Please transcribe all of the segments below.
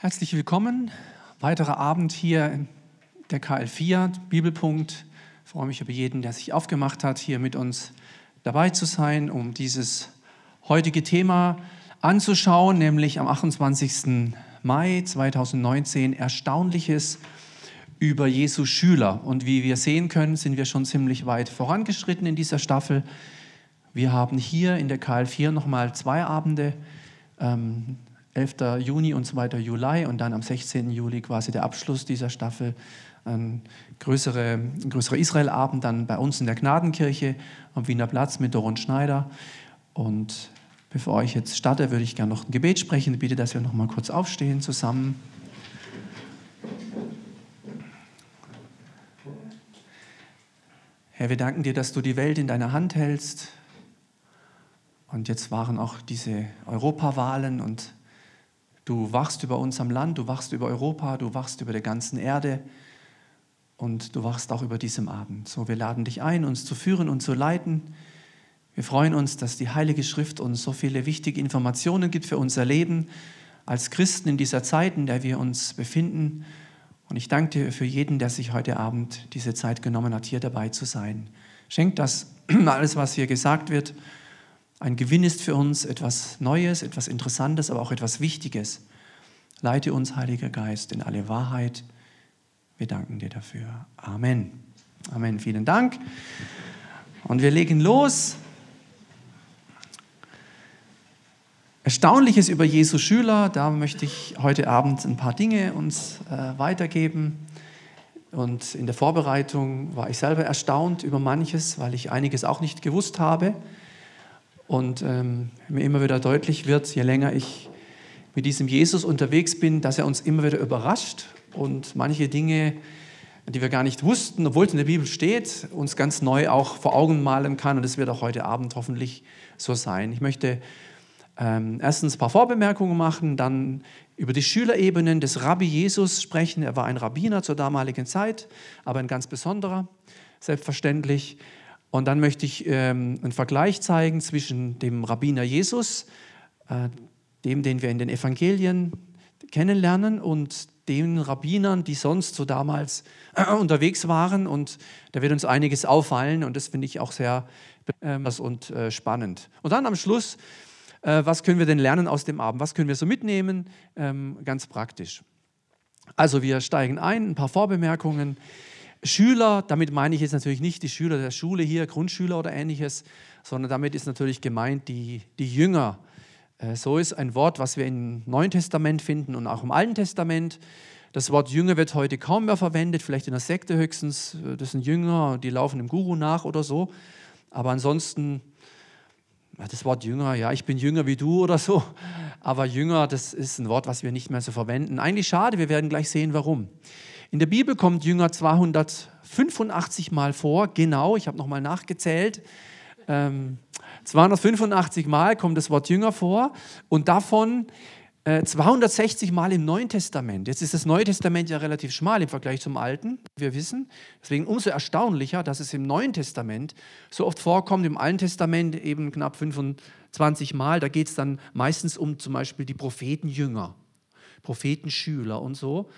Herzlich willkommen. Weiterer Abend hier der KL4 Bibelpunkt. Ich freue mich über jeden, der sich aufgemacht hat, hier mit uns dabei zu sein, um dieses heutige Thema anzuschauen, nämlich am 28. Mai 2019 Erstaunliches über Jesu Schüler. Und wie wir sehen können, sind wir schon ziemlich weit vorangeschritten in dieser Staffel. Wir haben hier in der KL4 nochmal zwei Abende, ähm, 11. Juni und 2. Juli und dann am 16. Juli quasi der Abschluss dieser Staffel. Ein größere, größerer Israelabend dann bei uns in der Gnadenkirche am Wiener Platz mit Doron Schneider. Und bevor ich jetzt starte, würde ich gerne noch ein Gebet sprechen. Ich bitte, dass wir noch mal kurz aufstehen zusammen. Herr, wir danken dir, dass du die Welt in deiner Hand hältst. Und jetzt waren auch diese Europawahlen und du wachst über unserem Land, du wachst über Europa, du wachst über der ganzen Erde und du wachst auch über diesem Abend. So, wir laden dich ein, uns zu führen und zu leiten. Wir freuen uns, dass die Heilige Schrift uns so viele wichtige Informationen gibt für unser Leben als Christen in dieser Zeit, in der wir uns befinden. Und ich danke dir für jeden, der sich heute Abend diese Zeit genommen hat, hier dabei zu sein. Schenk, dass alles, was hier gesagt wird, ein Gewinn ist für uns, etwas Neues, etwas Interessantes, aber auch etwas Wichtiges. Leite uns, Heiliger Geist, in alle Wahrheit. Wir danken dir dafür. Amen. Amen. Vielen Dank. Und wir legen los. Erstaunliches über Jesu Schüler, da möchte ich heute Abend ein paar Dinge uns äh, weitergeben. Und in der Vorbereitung war ich selber erstaunt über manches, weil ich einiges auch nicht gewusst habe. Und ähm, mir immer wieder deutlich wird, je länger ich mit diesem Jesus unterwegs bin, dass er uns immer wieder überrascht und manche Dinge, die wir gar nicht wussten, obwohl es in der Bibel steht, uns ganz neu auch vor Augen malen kann. Und das wird auch heute Abend hoffentlich so sein. Ich möchte ähm, erstens ein paar Vorbemerkungen machen, dann über die Schülerebenen des Rabbi Jesus sprechen. Er war ein Rabbiner zur damaligen Zeit, aber ein ganz besonderer, selbstverständlich. Und dann möchte ich ähm, einen Vergleich zeigen zwischen dem Rabbiner Jesus, äh, dem, den wir in den Evangelien kennenlernen, und den Rabbinern, die sonst so damals äh, unterwegs waren. Und da wird uns einiges auffallen und das finde ich auch sehr äh, und äh, spannend. Und dann am Schluss äh, was können wir denn lernen aus dem Abend? Was können wir so mitnehmen? Ähm, ganz praktisch. Also wir steigen ein, ein paar Vorbemerkungen. Schüler, damit meine ich jetzt natürlich nicht die Schüler der Schule hier, Grundschüler oder ähnliches, sondern damit ist natürlich gemeint die, die Jünger. Äh, so ist ein Wort, was wir im Neuen Testament finden und auch im Alten Testament. Das Wort Jünger wird heute kaum mehr verwendet, vielleicht in der Sekte höchstens. Äh, das sind Jünger, die laufen dem Guru nach oder so. Aber ansonsten das Wort Jünger, ja, ich bin jünger wie du oder so, aber Jünger, das ist ein Wort, was wir nicht mehr so verwenden. Eigentlich schade, wir werden gleich sehen, warum. In der Bibel kommt Jünger 285 Mal vor, genau, ich habe nochmal nachgezählt. Ähm, 285 Mal kommt das Wort Jünger vor und davon 260 äh, Mal im Neuen Testament. Jetzt ist das Neue Testament ja relativ schmal im Vergleich zum Alten, wir wissen. Deswegen umso erstaunlicher, dass es im Neuen Testament so oft vorkommt, im Alten Testament eben knapp 25 Mal. Da geht es dann meistens um zum Beispiel die Prophetenjünger, Prophetenschüler und so.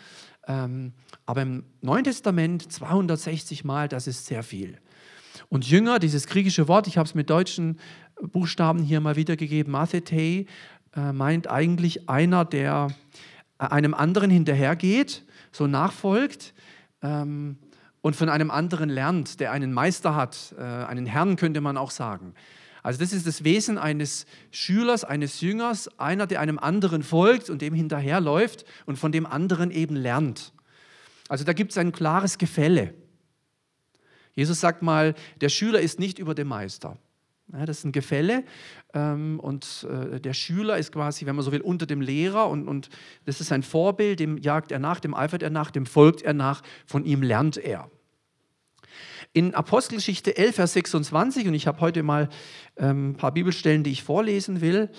Ähm, aber im Neuen Testament 260 Mal, das ist sehr viel. Und Jünger, dieses griechische Wort, ich habe es mit deutschen Buchstaben hier mal wiedergegeben, Mathetei, äh, meint eigentlich einer, der äh, einem anderen hinterhergeht, so nachfolgt ähm, und von einem anderen lernt, der einen Meister hat, äh, einen Herrn könnte man auch sagen. Also das ist das Wesen eines Schülers, eines Jüngers, einer, der einem anderen folgt und dem hinterherläuft und von dem anderen eben lernt. Also da gibt es ein klares Gefälle. Jesus sagt mal, der Schüler ist nicht über dem Meister. Ja, das ist ein Gefälle ähm, und äh, der Schüler ist quasi, wenn man so will, unter dem Lehrer und, und das ist ein Vorbild, dem jagt er nach, dem eifert er nach, dem folgt er nach, von ihm lernt er. In Apostelgeschichte 11, Vers 26, und ich habe heute mal ähm, ein paar Bibelstellen, die ich vorlesen will,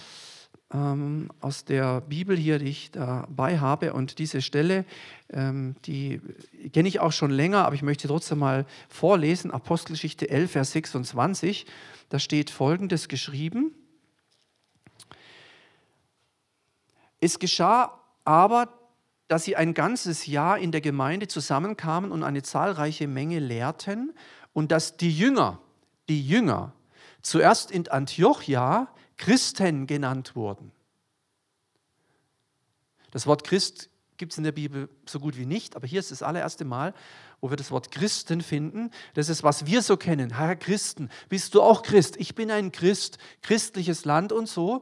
ähm, aus der Bibel hier, die ich dabei habe. Und diese Stelle, ähm, die kenne ich auch schon länger, aber ich möchte trotzdem mal vorlesen. Apostelgeschichte 11, Vers 26. Da steht Folgendes geschrieben. Es geschah aber, dass sie ein ganzes Jahr in der Gemeinde zusammenkamen und eine zahlreiche Menge lehrten und dass die Jünger, die Jünger, zuerst in Antiochia Christen genannt wurden. Das Wort Christ gibt es in der Bibel so gut wie nicht, aber hier ist das allererste Mal, wo wir das Wort Christen finden. Das ist, was wir so kennen. Herr Christen, bist du auch Christ? Ich bin ein Christ, christliches Land und so.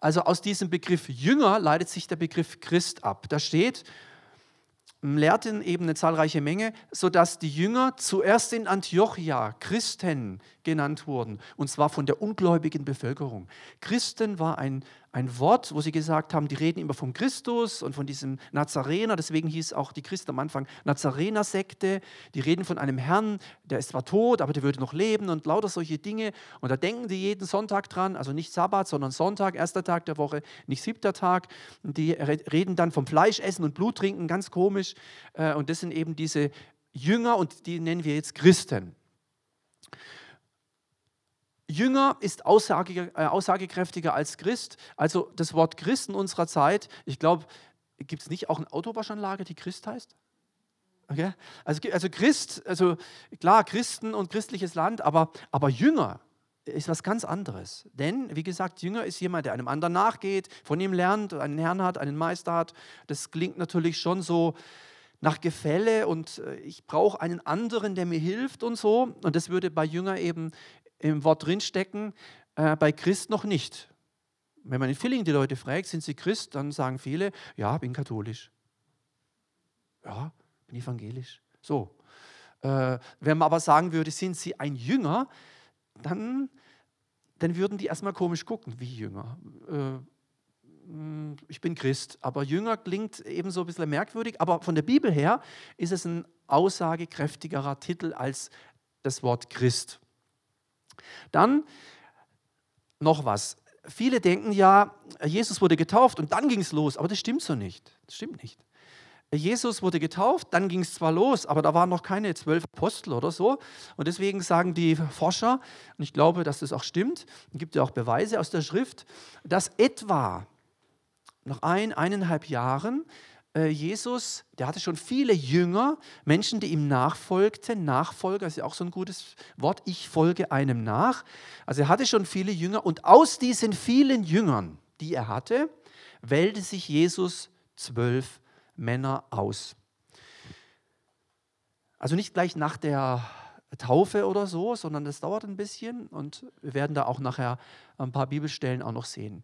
Also aus diesem Begriff Jünger leitet sich der Begriff Christ ab. Da steht, lehrten eben eine zahlreiche Menge, sodass die Jünger zuerst in Antiochia Christen genannt wurden, und zwar von der ungläubigen Bevölkerung. Christen war ein ein Wort, wo sie gesagt haben, die reden immer vom Christus und von diesem Nazarener, deswegen hieß auch die Christen am Anfang Nazarener-Sekte. Die reden von einem Herrn, der ist zwar tot, aber der würde noch leben und lauter solche Dinge. Und da denken die jeden Sonntag dran, also nicht Sabbat, sondern Sonntag, erster Tag der Woche, nicht siebter Tag. Die reden dann vom Fleischessen und Blut trinken, ganz komisch. Äh, und das sind eben diese Jünger und die nennen wir jetzt Christen. Jünger ist aussage, äh, aussagekräftiger als Christ. Also das Wort Christ in unserer Zeit, ich glaube, gibt es nicht auch eine Autowaschanlage, die Christ heißt? Okay? Also, also Christ, also klar, Christen und christliches Land, aber, aber Jünger ist was ganz anderes. Denn, wie gesagt, Jünger ist jemand, der einem anderen nachgeht, von ihm lernt, einen Herrn hat, einen Meister hat. Das klingt natürlich schon so nach Gefälle und äh, ich brauche einen anderen, der mir hilft und so. Und das würde bei Jünger eben im Wort drinstecken, äh, bei Christ noch nicht. Wenn man in Filling die Leute fragt, sind sie Christ, dann sagen viele, ja, bin katholisch. Ja, bin evangelisch. So. Äh, wenn man aber sagen würde, sind sie ein Jünger, dann, dann würden die erstmal komisch gucken, wie Jünger. Äh, ich bin Christ, aber Jünger klingt eben so ein bisschen merkwürdig, aber von der Bibel her ist es ein aussagekräftigerer Titel als das Wort Christ. Dann noch was. Viele denken ja, Jesus wurde getauft und dann ging es los, aber das stimmt so nicht. Das stimmt nicht. Jesus wurde getauft, dann ging es zwar los, aber da waren noch keine zwölf Apostel oder so. Und deswegen sagen die Forscher, und ich glaube, dass das auch stimmt, es gibt ja auch Beweise aus der Schrift, dass etwa nach ein, eineinhalb Jahren Jesus, der hatte schon viele Jünger, Menschen, die ihm nachfolgten. Nachfolger ist ja auch so ein gutes Wort. Ich folge einem nach. Also er hatte schon viele Jünger und aus diesen vielen Jüngern, die er hatte, wählte sich Jesus zwölf Männer aus. Also nicht gleich nach der Taufe oder so, sondern das dauert ein bisschen und wir werden da auch nachher ein paar Bibelstellen auch noch sehen.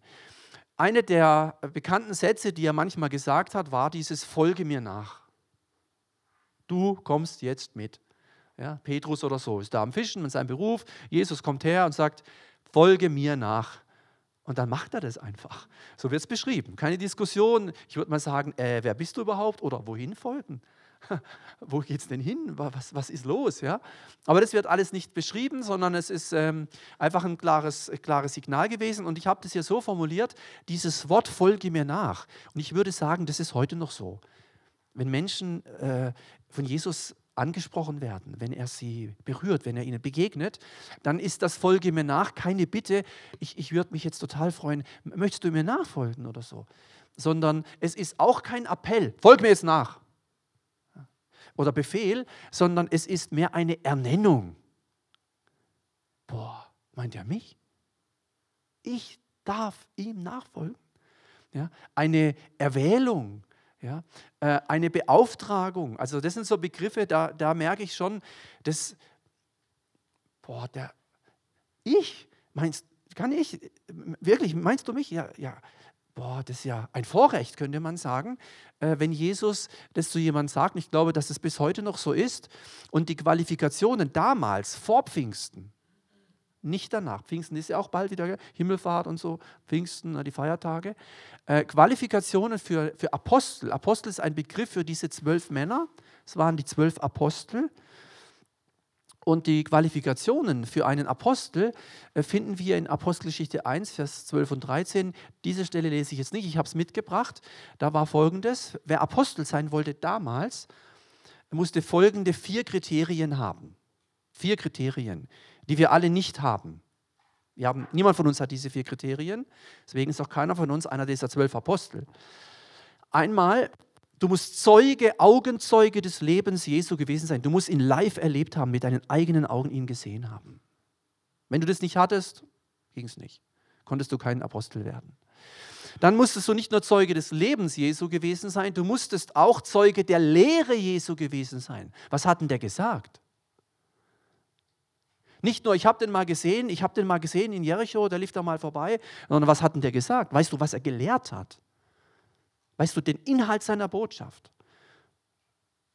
Eine der bekannten Sätze, die er manchmal gesagt hat, war dieses Folge mir nach. Du kommst jetzt mit. Ja, Petrus oder so ist da am Fischen mit seinem Beruf. Jesus kommt her und sagt, folge mir nach. Und dann macht er das einfach. So wird es beschrieben. Keine Diskussion. Ich würde mal sagen, äh, wer bist du überhaupt oder wohin folgen? wo geht es denn hin? Was, was ist los? Ja? Aber das wird alles nicht beschrieben, sondern es ist ähm, einfach ein klares, klares Signal gewesen. Und ich habe das hier so formuliert, dieses Wort folge mir nach. Und ich würde sagen, das ist heute noch so. Wenn Menschen äh, von Jesus angesprochen werden, wenn er sie berührt, wenn er ihnen begegnet, dann ist das Folge mir nach keine Bitte, ich, ich würde mich jetzt total freuen, möchtest du mir nachfolgen oder so, sondern es ist auch kein Appell, folge mir jetzt nach oder Befehl, sondern es ist mehr eine Ernennung. Boah, meint er mich? Ich darf ihm nachfolgen. Ja, eine Erwählung, ja, äh, eine Beauftragung. Also das sind so Begriffe, da, da merke ich schon, dass, boah, der, ich, meinst, kann ich, wirklich, meinst du mich? Ja, ja, boah, das ist ja ein Vorrecht, könnte man sagen, äh, wenn Jesus das zu jemandem sagt. Ich glaube, dass es bis heute noch so ist. Und die Qualifikationen damals, vor Pfingsten, nicht danach. Pfingsten ist ja auch bald wieder Himmelfahrt und so, Pfingsten, die Feiertage. Äh, Qualifikationen für, für Apostel. Apostel ist ein Begriff für diese zwölf Männer. Es waren die zwölf Apostel. Und die Qualifikationen für einen Apostel äh, finden wir in Apostelgeschichte 1, Vers 12 und 13. Diese Stelle lese ich jetzt nicht, ich habe es mitgebracht. Da war folgendes, wer Apostel sein wollte damals, musste folgende vier Kriterien haben. Vier Kriterien, die wir alle nicht haben. Wir haben niemand von uns hat diese vier Kriterien, deswegen ist auch keiner von uns einer dieser zwölf Apostel. Einmal, Du musst Zeuge, Augenzeuge des Lebens Jesu gewesen sein. Du musst ihn live erlebt haben, mit deinen eigenen Augen ihn gesehen haben. Wenn du das nicht hattest, ging es nicht. Konntest du kein Apostel werden. Dann musstest du nicht nur Zeuge des Lebens Jesu gewesen sein, du musstest auch Zeuge der Lehre Jesu gewesen sein. Was hat denn der gesagt? Nicht nur, ich habe den mal gesehen, ich habe den mal gesehen in Jericho, der lief da mal vorbei, sondern was hat denn der gesagt? Weißt du, was er gelehrt hat? Weißt du den Inhalt seiner Botschaft?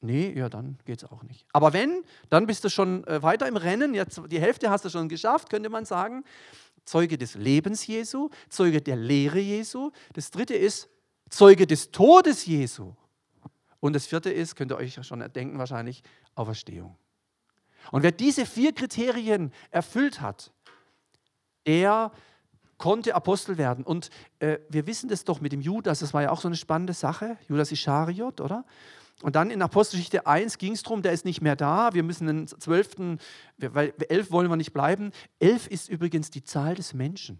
Nee, ja, dann geht es auch nicht. Aber wenn, dann bist du schon äh, weiter im Rennen, jetzt, die Hälfte hast du schon geschafft, könnte man sagen. Zeuge des Lebens Jesu, Zeuge der Lehre Jesu. Das dritte ist Zeuge des Todes Jesu. Und das vierte ist, könnt ihr euch schon denken wahrscheinlich, Auferstehung. Und wer diese vier Kriterien erfüllt hat, der konnte Apostel werden. Und äh, wir wissen das doch mit dem Judas, das war ja auch so eine spannende Sache, Judas Ischariot, oder? Und dann in Apostelgeschichte 1 ging es darum, der ist nicht mehr da, wir müssen den zwölften, weil elf wollen wir nicht bleiben. Elf ist übrigens die Zahl des Menschen.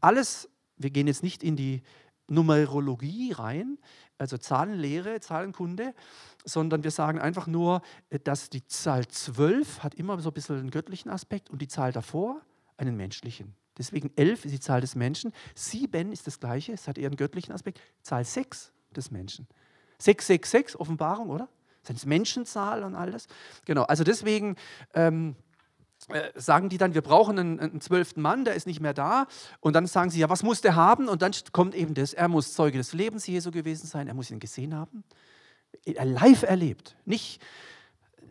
Alles, wir gehen jetzt nicht in die Numerologie rein, also Zahlenlehre, Zahlenkunde, sondern wir sagen einfach nur, dass die Zahl 12 hat immer so ein bisschen einen göttlichen Aspekt und die Zahl davor einen menschlichen. Deswegen 11 ist die Zahl des Menschen, 7 ist das gleiche, es hat eher einen göttlichen Aspekt, Zahl 6 des Menschen. 666, Offenbarung, oder? Das ist Menschenzahl und alles. Genau, also deswegen ähm, äh, sagen die dann, wir brauchen einen, einen zwölften Mann, der ist nicht mehr da. Und dann sagen sie, ja, was muss der haben? Und dann kommt eben das, er muss Zeuge des Lebens Jesu gewesen sein, er muss ihn gesehen haben. Er live erlebt, nicht,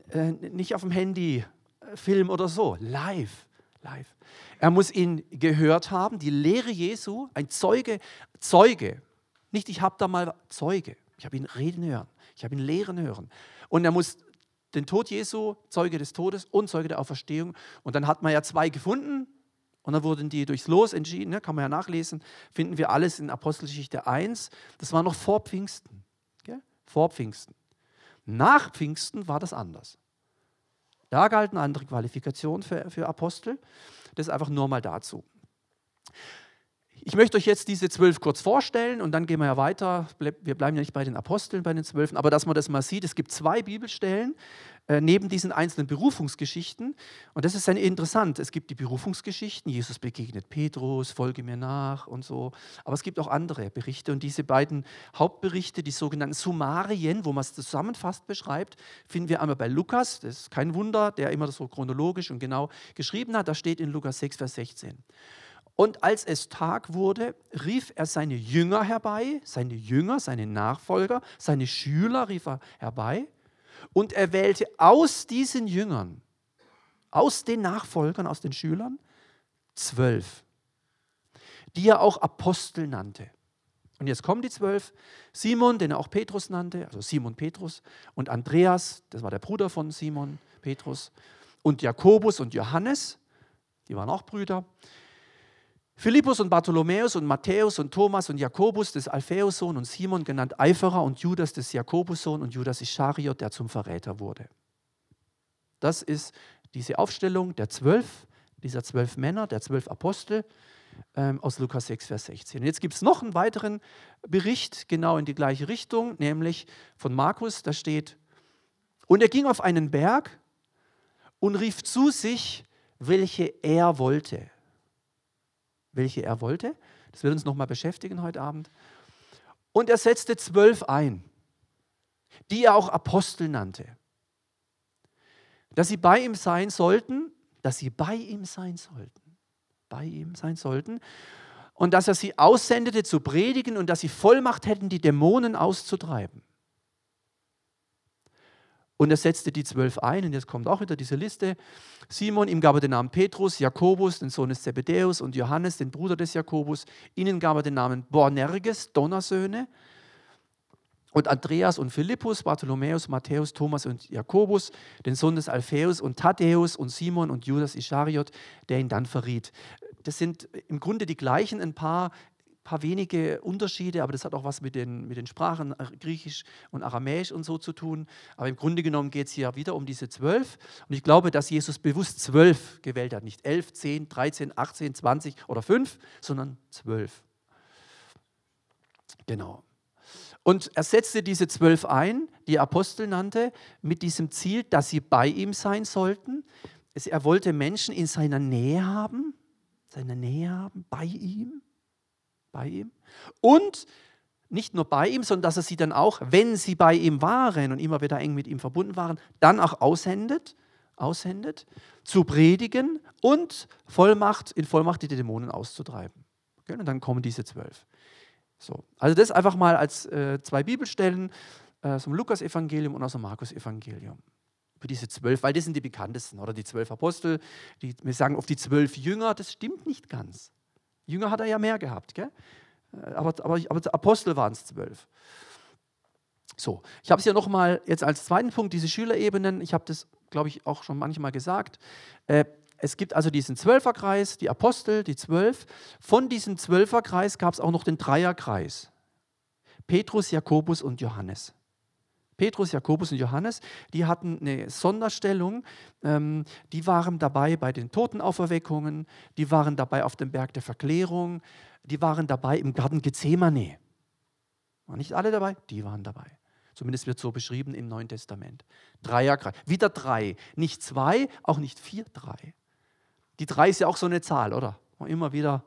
äh, nicht auf dem Handy, äh, Film oder so, live, live. Er muss ihn gehört haben, die Lehre Jesu, ein Zeuge, Zeuge. Nicht, ich habe da mal Zeuge. Ich habe ihn reden hören. Ich habe ihn lehren hören. Und er muss den Tod Jesu, Zeuge des Todes und Zeuge der Auferstehung. Und dann hat man ja zwei gefunden. Und dann wurden die durchs Los entschieden, ne, kann man ja nachlesen, finden wir alles in Apostelgeschichte 1. Das war noch vor Pfingsten. Gell? Vor Pfingsten. Nach Pfingsten war das anders. Da galten andere Qualifikationen für, für Apostel. Das ist einfach nur mal dazu. Ich möchte euch jetzt diese zwölf kurz vorstellen und dann gehen wir ja weiter. Wir bleiben ja nicht bei den Aposteln, bei den Zwölfen, aber dass man das mal sieht, es gibt zwei Bibelstellen äh, neben diesen einzelnen Berufungsgeschichten. Und das ist dann interessant. Es gibt die Berufungsgeschichten, Jesus begegnet Petrus, folge mir nach und so. Aber es gibt auch andere Berichte und diese beiden Hauptberichte, die sogenannten Summarien, wo man es zusammenfasst beschreibt, finden wir einmal bei Lukas. Das ist kein Wunder, der immer so chronologisch und genau geschrieben hat. Da steht in Lukas 6, Vers 16. Und als es Tag wurde, rief er seine Jünger herbei, seine Jünger, seine Nachfolger, seine Schüler rief er herbei. Und er wählte aus diesen Jüngern, aus den Nachfolgern, aus den Schülern, zwölf, die er auch Apostel nannte. Und jetzt kommen die zwölf. Simon, den er auch Petrus nannte, also Simon Petrus, und Andreas, das war der Bruder von Simon Petrus, und Jakobus und Johannes, die waren auch Brüder. Philippus und Bartholomäus und Matthäus und Thomas und Jakobus des Alphaeus Sohn und Simon genannt Eiferer und Judas des Jakobus Sohn und Judas Ischariot, der zum Verräter wurde. Das ist diese Aufstellung der zwölf, dieser zwölf Männer, der zwölf Apostel ähm, aus Lukas 6, Vers 16. Und jetzt gibt es noch einen weiteren Bericht, genau in die gleiche Richtung, nämlich von Markus, da steht, und er ging auf einen Berg und rief zu sich, welche er wollte welche er wollte. Das wird uns nochmal beschäftigen heute Abend. Und er setzte zwölf ein, die er auch Apostel nannte. Dass sie bei ihm sein sollten, dass sie bei ihm sein sollten, bei ihm sein sollten. Und dass er sie aussendete zu predigen und dass sie Vollmacht hätten, die Dämonen auszutreiben. Und er setzte die zwölf ein, und jetzt kommt auch wieder diese Liste. Simon, ihm gab er den Namen Petrus, Jakobus, den Sohn des Zebedäus, und Johannes, den Bruder des Jakobus. Ihnen gab er den Namen Boanerges, Donnersöhne. Und Andreas und Philippus, Bartholomäus, Matthäus, Thomas und Jakobus, den Sohn des Alphaeus und Thaddäus und Simon und Judas Ischariot, der ihn dann verriet. Das sind im Grunde die gleichen, ein paar paar wenige Unterschiede, aber das hat auch was mit den, mit den Sprachen äh, Griechisch und Aramäisch und so zu tun. Aber im Grunde genommen geht es hier wieder um diese zwölf. Und ich glaube, dass Jesus bewusst zwölf gewählt hat. Nicht elf, zehn, dreizehn, achtzehn, zwanzig oder fünf, sondern zwölf. Genau. Und er setzte diese zwölf ein, die Apostel nannte, mit diesem Ziel, dass sie bei ihm sein sollten. Er wollte Menschen in seiner Nähe haben, seiner Nähe haben, bei ihm, bei ihm. Und nicht nur bei ihm, sondern dass er sie dann auch, wenn sie bei ihm waren und immer wieder eng mit ihm verbunden waren, dann auch aussendet, aussendet, zu predigen und Vollmacht, in Vollmacht die Dämonen auszutreiben. Und dann kommen diese zwölf. So. Also das einfach mal als äh, zwei Bibelstellen äh, aus dem Lukas-Evangelium und aus dem Markus-Evangelium. Für diese zwölf, weil das sind die bekanntesten, oder die zwölf Apostel. Die, wir sagen auf die zwölf Jünger, das stimmt nicht ganz. Jünger hat er ja mehr gehabt, gell? Äh, aber, aber, aber Apostel waren es zwölf. So, ich habe es ja nochmal jetzt als zweiten Punkt, diese Schülerebenen. Ich habe das, glaube ich, auch schon manchmal gesagt. Äh, es gibt also diesen Zwölferkreis, die Apostel, die Zwölf. Von diesem Zwölferkreis gab es auch noch den Dreierkreis. Petrus, Jakobus und Johannes. Petrus, Jakobus und Johannes, die hatten eine Sonderstellung. Ähm, die waren dabei bei den Totenauferweckungen, die waren dabei auf dem Berg der Verklärung, die waren dabei im Garten Gethsemane. Waren nicht alle dabei? Die waren dabei. Zumindest wird so beschrieben im Neuen Testament. Dreierkreis. Wieder drei. Nicht zwei, auch nicht vier, drei. Die drei ist ja auch so eine Zahl, oder? Immer wieder,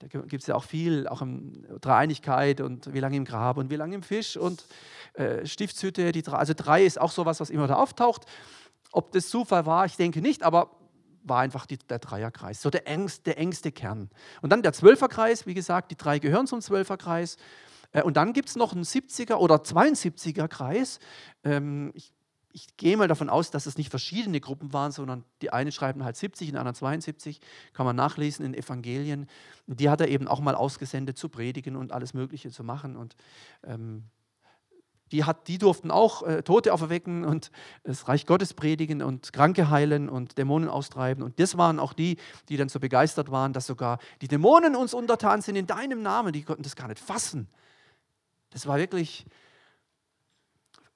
da gibt es ja auch viel, auch in Dreieinigkeit und wie lange im Grab und wie lange im Fisch und äh, Stiftshütte. Die also drei ist auch sowas, was immer da auftaucht. Ob das Zufall war, ich denke nicht, aber war einfach die, der Dreierkreis, so der engste, der engste Kern. Und dann der Zwölferkreis, wie gesagt, die drei gehören zum Zwölferkreis. Äh, und dann gibt es noch einen 70er oder 72er Kreis. Ähm, ich ich gehe mal davon aus, dass es nicht verschiedene Gruppen waren, sondern die einen schreiben halt 70, die anderen 72, kann man nachlesen in Evangelien. Die hat er eben auch mal ausgesendet zu predigen und alles Mögliche zu machen. Und ähm, die, hat, die durften auch äh, Tote auferwecken und das Reich Gottes predigen und Kranke heilen und Dämonen austreiben. Und das waren auch die, die dann so begeistert waren, dass sogar die Dämonen uns untertan sind in deinem Namen. Die konnten das gar nicht fassen. Das war wirklich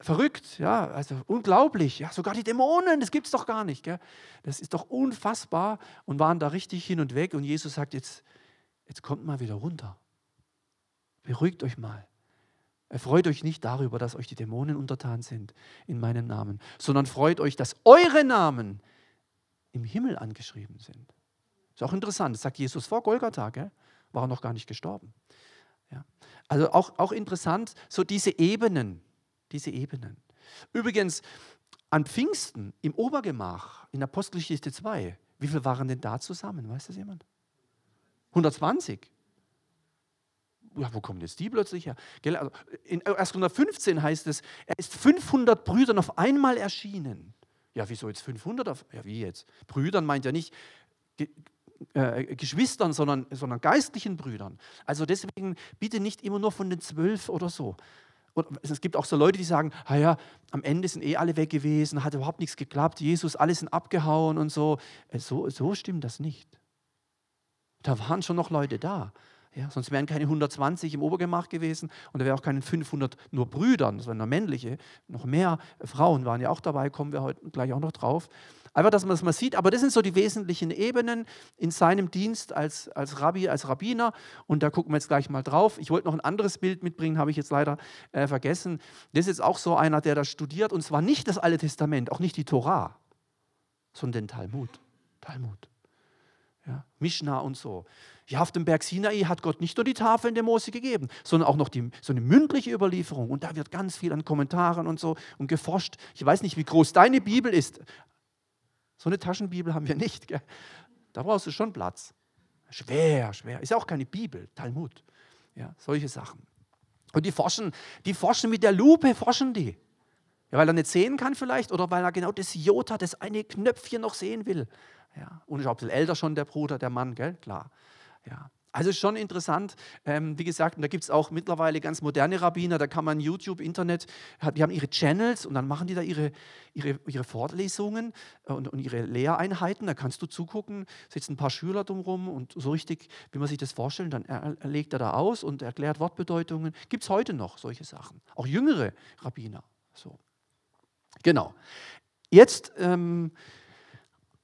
verrückt, ja, also unglaublich, ja, sogar die Dämonen, das gibt es doch gar nicht, gell? das ist doch unfassbar und waren da richtig hin und weg und Jesus sagt jetzt, jetzt kommt mal wieder runter, beruhigt euch mal, Freut euch nicht darüber, dass euch die Dämonen untertan sind in meinem Namen, sondern freut euch, dass eure Namen im Himmel angeschrieben sind. Ist auch interessant, das sagt Jesus vor Golgatha, gell? war er noch gar nicht gestorben. Ja. Also auch, auch interessant, so diese Ebenen, diese Ebenen. Übrigens, an Pfingsten im Obergemach in Apostelgeschichte 2, wie viele waren denn da zusammen? Weiß das jemand? 120. Ja, wo kommen jetzt die plötzlich her? Also in 1. 115 heißt es, er ist 500 Brüdern auf einmal erschienen. Ja, wieso jetzt 500? Auf, ja, wie jetzt? Brüdern meint ja nicht äh, Geschwistern, sondern, sondern geistlichen Brüdern. Also deswegen bitte nicht immer nur von den zwölf oder so. Und es gibt auch so Leute, die sagen, ah ja, am Ende sind eh alle weg gewesen, hat überhaupt nichts geklappt, Jesus, alle sind abgehauen und so. Äh, so, so stimmt das nicht. Da waren schon noch Leute da. Ja, sonst wären keine 120 im Obergemach gewesen und da wären auch keine 500 nur Brüdern, sondern männliche. Noch mehr Frauen waren ja auch dabei, kommen wir heute gleich auch noch drauf. Einfach, dass man das mal sieht. Aber das sind so die wesentlichen Ebenen in seinem Dienst als, als Rabbi, als Rabbiner. Und da gucken wir jetzt gleich mal drauf. Ich wollte noch ein anderes Bild mitbringen, habe ich jetzt leider äh, vergessen. Das ist jetzt auch so einer, der das studiert. Und zwar nicht das Alte Testament, auch nicht die Torah, sondern den Talmud. Talmud. Ja, Mishnah und so. Ja, auf dem Berg Sinai hat Gott nicht nur die Tafeln der Mose gegeben, sondern auch noch die, so eine mündliche Überlieferung. Und da wird ganz viel an Kommentaren und so und geforscht. Ich weiß nicht, wie groß deine Bibel ist, so eine Taschenbibel haben wir nicht. Gell? Da brauchst du schon Platz. Schwer, schwer. Ist ja auch keine Bibel, Talmud. Ja, solche Sachen. Und die forschen, die forschen mit der Lupe, forschen die. Ja, weil er nicht sehen kann vielleicht oder weil er genau das Jota, das eine Knöpfchen noch sehen will. Ja, und ein bisschen älter schon, der Bruder, der Mann, gell? Klar. Ja. Also schon interessant. Ähm, wie gesagt, da gibt es auch mittlerweile ganz moderne Rabbiner, da kann man YouTube, Internet, die haben ihre Channels und dann machen die da ihre, ihre, ihre Vorlesungen und, und ihre Lehreinheiten. Da kannst du zugucken, sitzen ein paar Schüler drumherum und so richtig, wie man sich das vorstellt, dann legt er da aus und erklärt Wortbedeutungen. Gibt es heute noch solche Sachen. Auch jüngere Rabbiner. So. Genau. Jetzt. Ähm,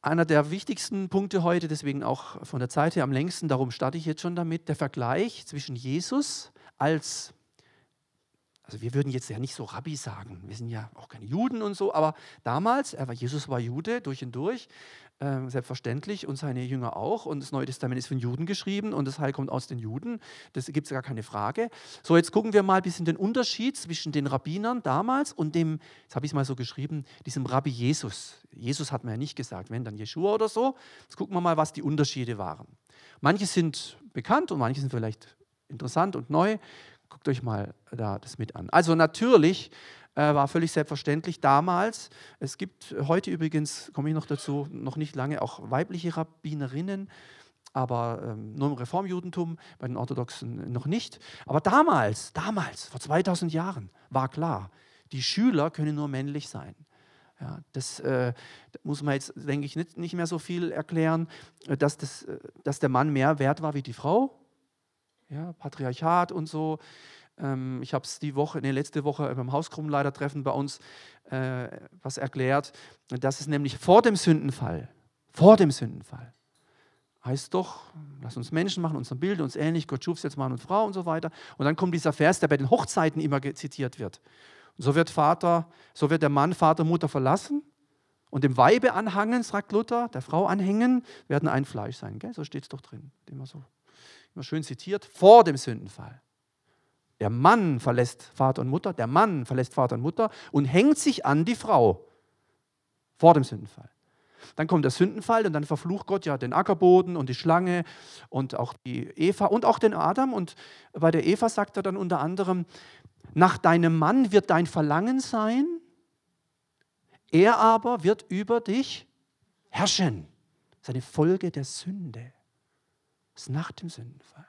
einer der wichtigsten Punkte heute, deswegen auch von der Zeit her am längsten, darum starte ich jetzt schon damit, der Vergleich zwischen Jesus als Also wir würden jetzt ja nicht so Rabbi sagen, wir sind ja auch keine Juden und so, aber damals, Jesus war Jude durch und durch, äh, selbstverständlich, und seine Jünger auch. Und das Neue Testament ist von Juden geschrieben und das Heil kommt aus den Juden. Das gibt es gar keine Frage. So, jetzt gucken wir mal ein bisschen den Unterschied zwischen den Rabbinern damals und dem, jetzt habe ich es mal so geschrieben, diesem Rabbi Jesus. Jesus hat man ja nicht gesagt, wenn dann Jeshua oder so. Jetzt gucken wir mal, was die Unterschiede waren. Manche sind bekannt und manche sind vielleicht interessant und neu. Guckt euch mal da das mit an. Also natürlich war völlig selbstverständlich damals. Es gibt heute übrigens, komme ich noch dazu, noch nicht lange auch weibliche Rabbinerinnen, aber ähm, nur im Reformjudentum, bei den Orthodoxen noch nicht. Aber damals, damals, vor 2000 Jahren, war klar, die Schüler können nur männlich sein. Ja, das äh, muss man jetzt, denke ich, nicht, nicht mehr so viel erklären, äh, dass, das, äh, dass der Mann mehr wert war wie die Frau ja, Patriarchat und so. Ähm, ich habe es die Woche, nee, letzte Woche beim Hausgruppenleitertreffen bei uns äh, was erklärt. Das ist nämlich vor dem Sündenfall, vor dem Sündenfall, heißt doch, lass uns Menschen machen, unser Bild, uns ähnlich, Gott schuf jetzt Mann und Frau und so weiter. Und dann kommt dieser Vers, der bei den Hochzeiten immer zitiert wird. So wird Vater, so wird der Mann Vater, Mutter verlassen und dem Weibe anhangen, sagt Luther, der Frau anhängen, werden ein Fleisch sein. Gell? So steht es doch drin. Immer so immer schön zitiert, vor dem Sündenfall. Der Mann verlässt Vater und Mutter, der Mann verlässt Vater und Mutter und hängt sich an die Frau. Vor dem Sündenfall. Dann kommt der Sündenfall und dann verflucht Gott ja den Ackerboden und die Schlange und auch die Eva und auch den Adam. Und bei der Eva sagt er dann unter anderem, nach deinem Mann wird dein Verlangen sein, er aber wird über dich herrschen. Das ist eine Folge der Sünde. Das ist nach dem Sündenfall.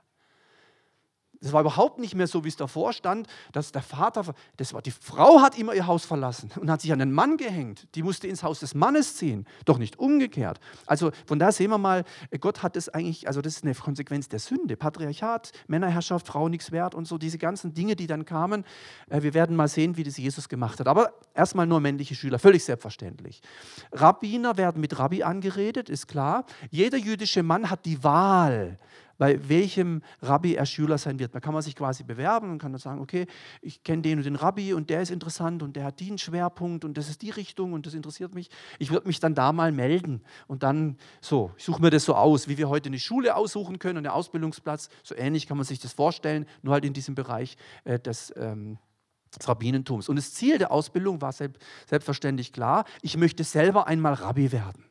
Es war überhaupt nicht mehr so, wie es davor stand, dass der Vater, das war, die Frau hat immer ihr Haus verlassen und hat sich an den Mann gehängt. Die musste ins Haus des Mannes ziehen, doch nicht umgekehrt. Also von da sehen wir mal, Gott hat es eigentlich, also das ist eine Konsequenz der Sünde. Patriarchat, Männerherrschaft, Frau nichts wert und so, diese ganzen Dinge, die dann kamen. Äh, wir werden mal sehen, wie das Jesus gemacht hat. Aber erstmal nur männliche Schüler, völlig selbstverständlich. Rabbiner werden mit Rabbi angeredet, ist klar. Jeder jüdische Mann hat die Wahl bei welchem Rabbi er Schüler sein wird. Da kann man sich quasi bewerben und kann dann sagen, okay, ich kenne den und den Rabbi und der ist interessant und der hat den Schwerpunkt und das ist die Richtung und das interessiert mich. Ich würde mich dann da mal melden und dann so, ich suche mir das so aus, wie wir heute eine Schule aussuchen können und einen Ausbildungsplatz. So ähnlich kann man sich das vorstellen, nur halt in diesem Bereich äh, des ähm, des Rabbinentums. Und das Ziel der Ausbildung war selbstverständlich klar, ich möchte selber einmal Rabbi werden.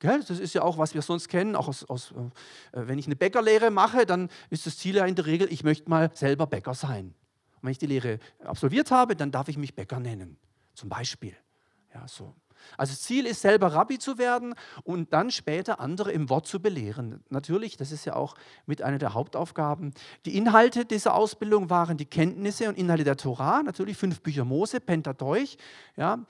Gell? Das ist ja auch, was wir sonst kennen, auch aus, aus äh, wenn ich eine Bäckerlehre mache, dann ist das Ziel ja in der Regel, ich möchte mal selber Bäcker sein. Und wenn ich die Lehre absolviert habe, dann darf ich mich Bäcker nennen, zum Beispiel. Ja, so. Also Ziel ist selber Rabbi zu werden und dann später andere im Wort zu belehren. Natürlich, das ist ja auch mit einer der Hauptaufgaben. Die Inhalte dieser Ausbildung waren die Kenntnisse und Inhalte der Torah, natürlich fünf Bücher Mose, Pentateuch, ja,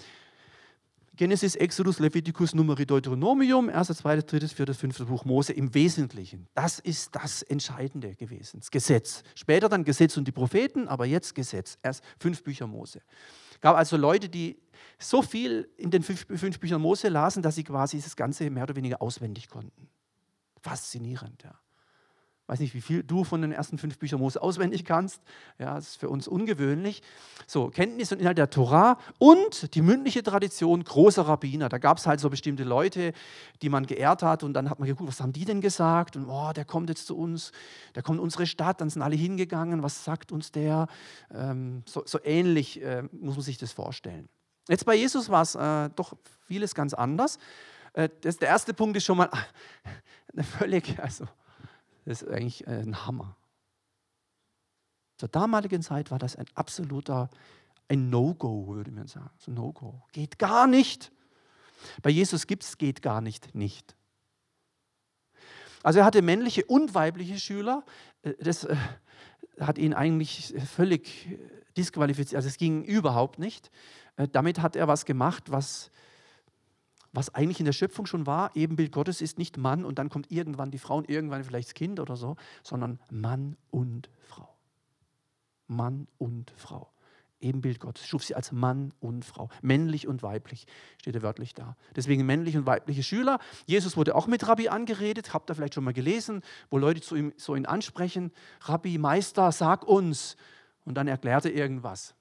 Genesis, Exodus, Leviticus, Numeri, Deuteronomium, 1., 2., 3., 4., 5. Buch Mose im Wesentlichen. Das ist das Entscheidende gewesen, das Gesetz. Später dann Gesetz und die Propheten, aber jetzt Gesetz. Erst fünf Bücher Mose. Es gab also Leute, die so viel in den fünf, fünf Büchern Mose lasen, dass sie quasi das Ganze mehr oder weniger auswendig konnten. Faszinierend, ja weiß nicht, wie viel du von den ersten fünf Büchern Mose auswendig kannst. Ja, das ist für uns ungewöhnlich. So, Kenntnis und Inhalt der Torah und die mündliche Tradition großer Rabbiner. Da gab es halt so bestimmte Leute, die man geehrt hat und dann hat man geguckt, was haben die denn gesagt? Und oh, der kommt jetzt zu uns, der kommt in unsere Stadt, dann sind alle hingegangen, was sagt uns der? Ähm, so, so, ähnlich äh, muss man sich das vorstellen. Jetzt bei Jesus war es äh, doch vieles ganz anders. Äh, das, der erste Punkt ist schon mal völlig, also ist eigentlich äh, ein Hammer. Zur damaligen Zeit war das ein absoluter, ein No-Go, würde man sagen. So No-Go. Geht gar nicht. Bei Jesus gibt es geht gar nicht nicht. Also er hatte männliche und weibliche Schüler. Äh, das äh, hat ihn eigentlich völlig disqualifiziert. Also es ging überhaupt nicht. Damit hat er was gemacht, was was eigentlich in der Schöpfung schon war, Ebenbild Gottes ist nicht Mann und dann kommt irgendwann die Frau und irgendwann vielleicht das Kind oder so, sondern Mann und Frau. Mann und Frau. Ebenbild Gottes, schuf sie als Mann und Frau, männlich und weiblich, steht er wörtlich da. Deswegen männlich und weibliche Schüler. Jesus wurde auch mit Rabbi angeredet, habt ihr vielleicht schon mal gelesen, wo Leute zu ihm so ihn ansprechen, Rabbi, Meister, sag uns. und dann erklärte irgendwas.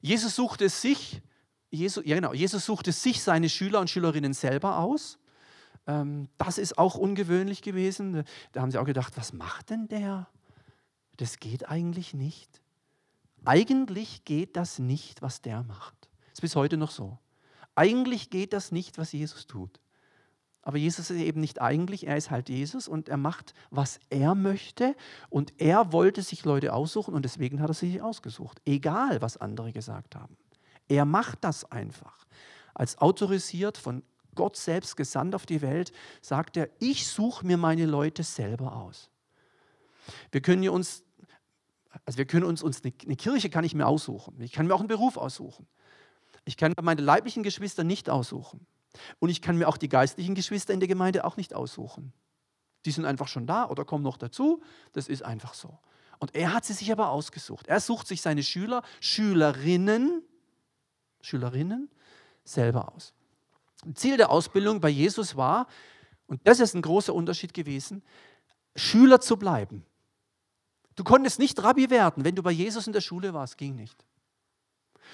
Jesus suchte sich, Jesus, ja genau, Jesus suchte sich seine Schüler und Schülerinnen selber aus. Ähm, das ist auch ungewöhnlich gewesen. Da haben sie auch gedacht, was macht denn der? Das geht eigentlich nicht. Eigentlich geht das nicht, was der macht. Ist bis heute noch so. Eigentlich geht das nicht, was Jesus tut. Aber Jesus ist eben nicht eigentlich, er ist halt Jesus und er macht, was er möchte. Und er wollte sich Leute aussuchen und deswegen hat er sich ausgesucht. Egal, was andere gesagt haben. Er macht das einfach. Als autorisiert von Gott selbst gesandt auf die Welt, sagt er, ich suche mir meine Leute selber aus. Wir können uns, also wir können uns, uns eine, eine Kirche kann ich mir aussuchen. Ich kann mir auch einen Beruf aussuchen. Ich kann meine leiblichen Geschwister nicht aussuchen. Und ich kann mir auch die geistlichen Geschwister in der Gemeinde auch nicht aussuchen. Die sind einfach schon da oder kommen noch dazu. Das ist einfach so. Und er hat sie sich aber ausgesucht. Er sucht sich seine Schüler, Schülerinnen, Schülerinnen selber aus. Ziel der Ausbildung bei Jesus war, und das ist ein großer Unterschied gewesen, Schüler zu bleiben. Du konntest nicht Rabbi werden, wenn du bei Jesus in der Schule warst, ging nicht.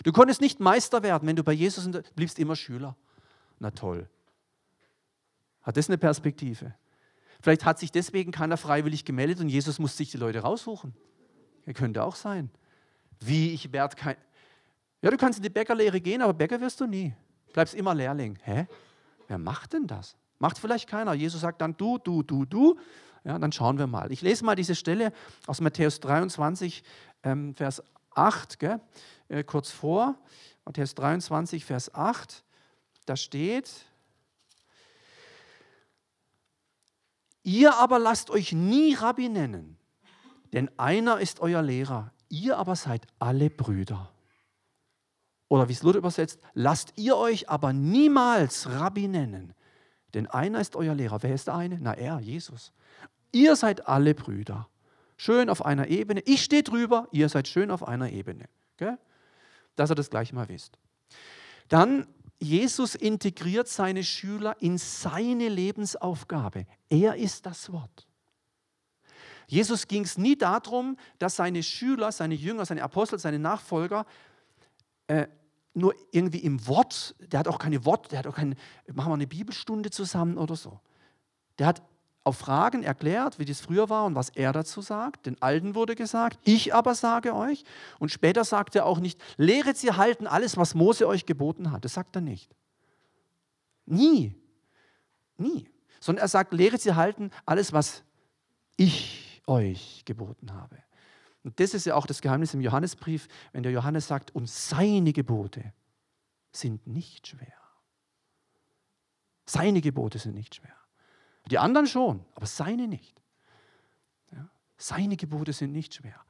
Du konntest nicht Meister werden, wenn du bei Jesus in der, bliebst immer Schüler. Na toll. Hat das eine Perspektive? Vielleicht hat sich deswegen keiner freiwillig gemeldet und Jesus muss sich die Leute raussuchen. Er könnte auch sein. Wie, ich werde kein. Ja, du kannst in die Bäckerlehre gehen, aber Bäcker wirst du nie. Bleibst immer Lehrling. Hä? Wer macht denn das? Macht vielleicht keiner. Jesus sagt dann du, du, du, du. Ja, dann schauen wir mal. Ich lese mal diese Stelle aus Matthäus 23, ähm, Vers 8, gell? Äh, kurz vor. Matthäus 23, Vers 8. Da steht, ihr aber lasst euch nie Rabbi nennen, denn einer ist euer Lehrer, ihr aber seid alle Brüder. Oder wie es Luther übersetzt, lasst ihr euch aber niemals Rabbi nennen, denn einer ist euer Lehrer. Wer ist der eine? Na er, Jesus. Ihr seid alle Brüder. Schön auf einer Ebene. Ich stehe drüber, ihr seid schön auf einer Ebene. Okay? Dass ihr das gleich mal wisst. Dann Jesus integriert seine Schüler in seine Lebensaufgabe. Er ist das Wort. Jesus ging es nie darum, dass seine Schüler, seine Jünger, seine Apostel, seine Nachfolger äh, nur irgendwie im Wort, der hat auch keine Worte, der hat auch keine, machen wir eine Bibelstunde zusammen oder so. Der hat auf Fragen erklärt, wie das früher war und was er dazu sagt. Den Alten wurde gesagt, ich aber sage euch. Und später sagt er auch nicht, lehret sie halten alles, was Mose euch geboten hat. Das sagt er nicht. Nie. Nie. Sondern er sagt, lehret sie halten alles, was ich euch geboten habe. Und das ist ja auch das Geheimnis im Johannesbrief, wenn der Johannes sagt, und seine Gebote sind nicht schwer. Seine Gebote sind nicht schwer. Die anderen schon, aber seine nicht. Ja, seine Gebote sind nicht schwer.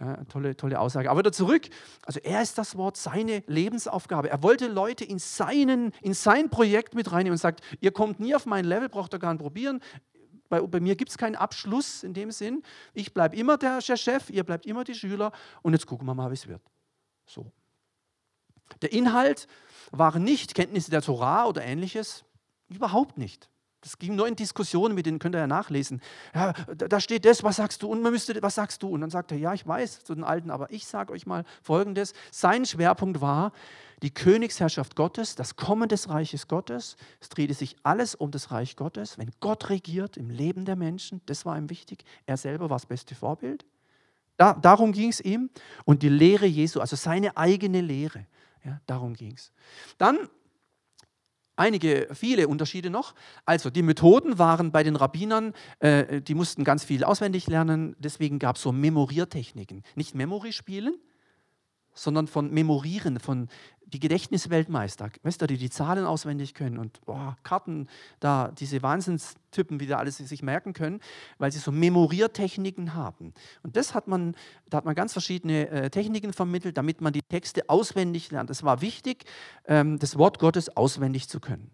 Ja, tolle, tolle Aussage. Aber wieder zurück. Also er ist das Wort, seine Lebensaufgabe. Er wollte Leute in, seinen, in sein Projekt mit reinnehmen und sagt, ihr kommt nie auf mein Level, braucht ihr gar nicht probieren. Bei, bei mir gibt es keinen Abschluss in dem Sinn. Ich bleibe immer der, Chef, ihr bleibt immer die Schüler und jetzt gucken wir mal, wie es wird. So. Der Inhalt waren nicht Kenntnisse der Torah oder ähnliches, überhaupt nicht. Das ging nur in Diskussionen, mit denen könnt ihr ja nachlesen. Ja, da steht das, was sagst du? Und man müsste, was sagst du? Und dann sagt er, ja, ich weiß, zu den Alten, aber ich sage euch mal Folgendes. Sein Schwerpunkt war die Königsherrschaft Gottes, das Kommen des Reiches Gottes. Es drehte sich alles um das Reich Gottes. Wenn Gott regiert im Leben der Menschen, das war ihm wichtig. Er selber war das beste Vorbild. Da, darum ging es ihm. Und die Lehre Jesu, also seine eigene Lehre. Ja, darum ging es. Dann einige, viele Unterschiede noch. Also die Methoden waren bei den Rabbinern, äh, die mussten ganz viel auswendig lernen, deswegen gab es so Memoriertechniken. Nicht Memory spielen, sondern von Memorieren, von die Gedächtnisweltmeister, du, die die Zahlen auswendig können und boah, Karten, da diese Wahnsinnstypen, wie da alles sich merken können, weil sie so Memoriertechniken haben. Und das hat man, da hat man ganz verschiedene äh, Techniken vermittelt, damit man die Texte auswendig lernt. Es war wichtig, ähm, das Wort Gottes auswendig zu können.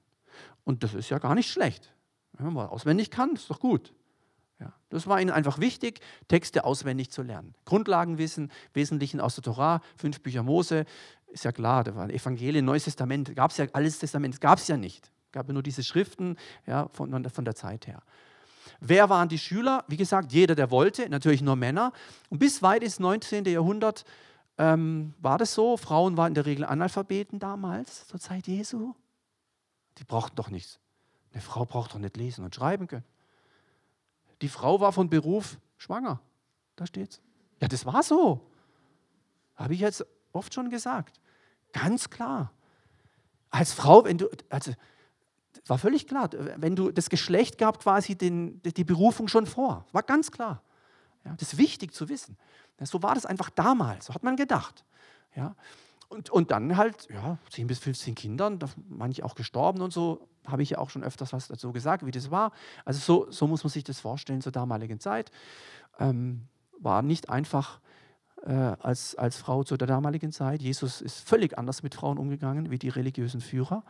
Und das ist ja gar nicht schlecht. Wenn man auswendig kann, ist doch gut. Ja, das war ihnen einfach wichtig, Texte auswendig zu lernen. Grundlagenwissen, Wesentlichen aus der Torah, fünf Bücher Mose, ist ja klar, da waren Evangelien, Neues Testament, gab es ja alles Testament, gab es ja nicht. Gab ja nur diese Schriften ja, von, von der Zeit her. Wer waren die Schüler? Wie gesagt, jeder, der wollte, natürlich nur Männer. Und bis weit ins 19. Jahrhundert ähm, war das so. Frauen waren in der Regel Analphabeten damals, zur Zeit Jesu. Die brauchten doch nichts. Eine Frau braucht doch nicht lesen und schreiben können. Die Frau war von Beruf schwanger. Da steht's. Ja, das war so. Habe ich jetzt oft schon gesagt. Ganz klar. Als Frau, wenn du, also war völlig klar, wenn du das Geschlecht gab quasi den, die Berufung schon vor. War ganz klar. Ja, das ist wichtig zu wissen. Ja, so war das einfach damals, so hat man gedacht. Ja, und, und dann halt, ja, 10 bis 15 Kindern, manche auch gestorben und so, habe ich ja auch schon öfters was dazu gesagt, wie das war. Also so, so muss man sich das vorstellen zur damaligen Zeit. Ähm, war nicht einfach äh, als, als Frau zu der damaligen Zeit. Jesus ist völlig anders mit Frauen umgegangen wie die religiösen Führer.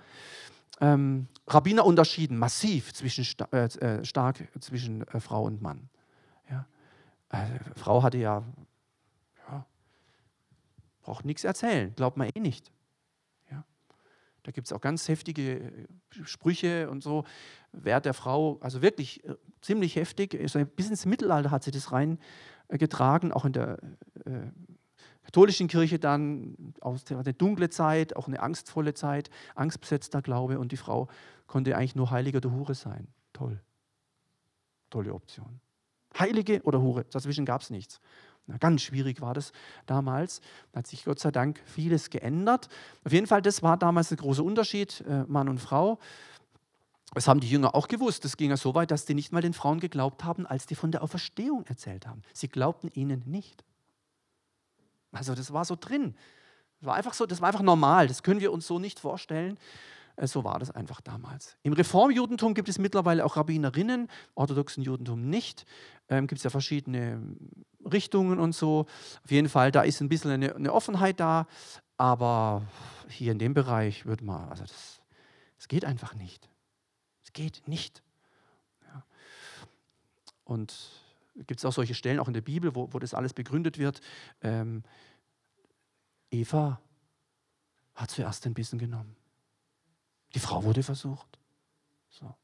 Ähm, Rabbiner unterschieden massiv zwischen, äh, äh, stark zwischen äh, Frau und Mann. Ja. Äh, Frau hatte ja, ja braucht nichts erzählen, glaubt man eh nicht. Ja. Da gibt es auch ganz heftige äh, Sprüche und so. Wert der Frau, also wirklich ziemlich heftig. Bis ins Mittelalter hat sie das reingetragen, auch in der katholischen Kirche dann auch eine dunkle Zeit, auch eine angstvolle Zeit, angstbesetzter Glaube und die Frau konnte eigentlich nur Heilige oder Hure sein. Toll. Tolle Option. Heilige oder Hure, dazwischen gab es nichts. Na, ganz schwierig war das damals. Da hat sich Gott sei Dank vieles geändert. Auf jeden Fall, das war damals der große Unterschied, äh, Mann und Frau. Das haben die Jünger auch gewusst. Das ging ja so weit, dass die nicht mal den Frauen geglaubt haben, als die von der Auferstehung erzählt haben. Sie glaubten ihnen nicht. Also das war so drin. Das war einfach so, das war einfach normal. Das können wir uns so nicht vorstellen. Äh, so war das einfach damals. Im Reformjudentum gibt es mittlerweile auch Rabbinerinnen, orthodoxen Judentum nicht. Ähm, gibt es ja verschiedene Richtungen und so. Auf jeden Fall, da ist ein bisschen eine, eine Offenheit da. Aber hier in dem Bereich würde man, also das, das geht einfach nicht. Geht nicht. Ja. Und gibt es auch solche Stellen, auch in der Bibel, wo, wo das alles begründet wird. Ähm, Eva hat zuerst den Bissen genommen. Die Frau wurde versucht. So.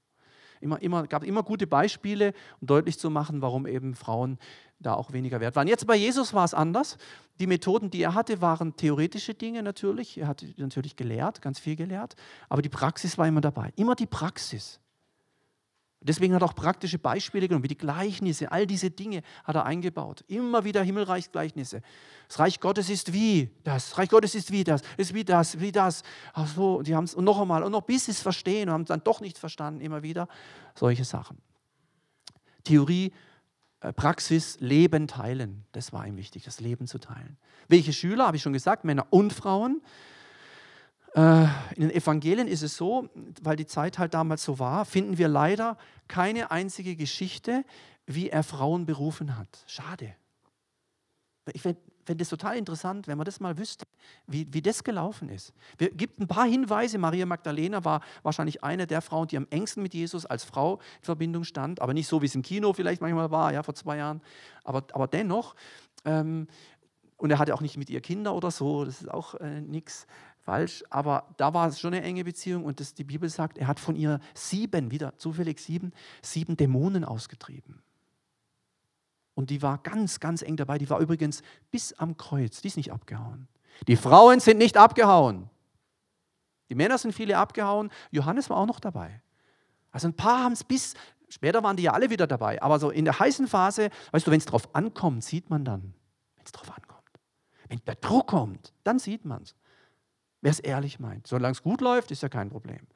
Immer, immer, gab immer gute Beispiele, um deutlich zu machen, warum eben Frauen da auch weniger wert waren. Jetzt bei Jesus war es anders. Die Methoden, die er hatte, waren theoretische Dinge natürlich. Er hat natürlich gelehrt, ganz viel gelehrt, aber die Praxis war immer dabei. Immer die Praxis. Deswegen hat er auch praktische Beispiele genommen, wie die Gleichnisse, all diese Dinge hat er eingebaut. Immer wieder Himmelreichsgleichnisse. Das Reich Gottes ist wie das, das Reich Gottes ist wie das, ist wie das, wie das. Ach so, die haben es und noch einmal und noch bis sie es verstehen und haben es dann doch nicht verstanden, immer wieder. Solche Sachen. Theorie, äh, Praxis, Leben teilen. Das war ihm wichtig, das Leben zu teilen. Welche Schüler, habe ich schon gesagt, Männer und Frauen. Äh, in den Evangelien ist es so, weil die Zeit halt damals so war, finden wir leider keine einzige Geschichte, wie er Frauen berufen hat. Schade. Ich fände es total interessant, wenn man das mal wüsste, wie, wie das gelaufen ist. Es gibt ein paar Hinweise. Maria Magdalena war wahrscheinlich eine der Frauen, die am engsten mit Jesus als Frau in Verbindung stand, aber nicht so, wie es im Kino vielleicht manchmal war, ja, vor zwei Jahren. Aber, aber dennoch, ähm, und er hatte auch nicht mit ihr Kinder oder so, das ist auch äh, nichts falsch, aber da war es schon eine enge Beziehung und das, die Bibel sagt, er hat von ihr sieben, wieder zufällig sieben, sieben Dämonen ausgetrieben. Und die war ganz, ganz eng dabei. Die war übrigens bis am Kreuz, die ist nicht abgehauen. Die Frauen sind nicht abgehauen. Die Männer sind viele abgehauen. Johannes war auch noch dabei. Also ein paar haben es bis, später waren die ja alle wieder dabei. Aber so in der heißen Phase, weißt du, wenn es drauf ankommt, sieht man dann. Wenn es drauf ankommt. Wenn der Druck kommt, dann sieht man es. Wer es ehrlich meint. Solange es gut läuft, ist ja kein Problem.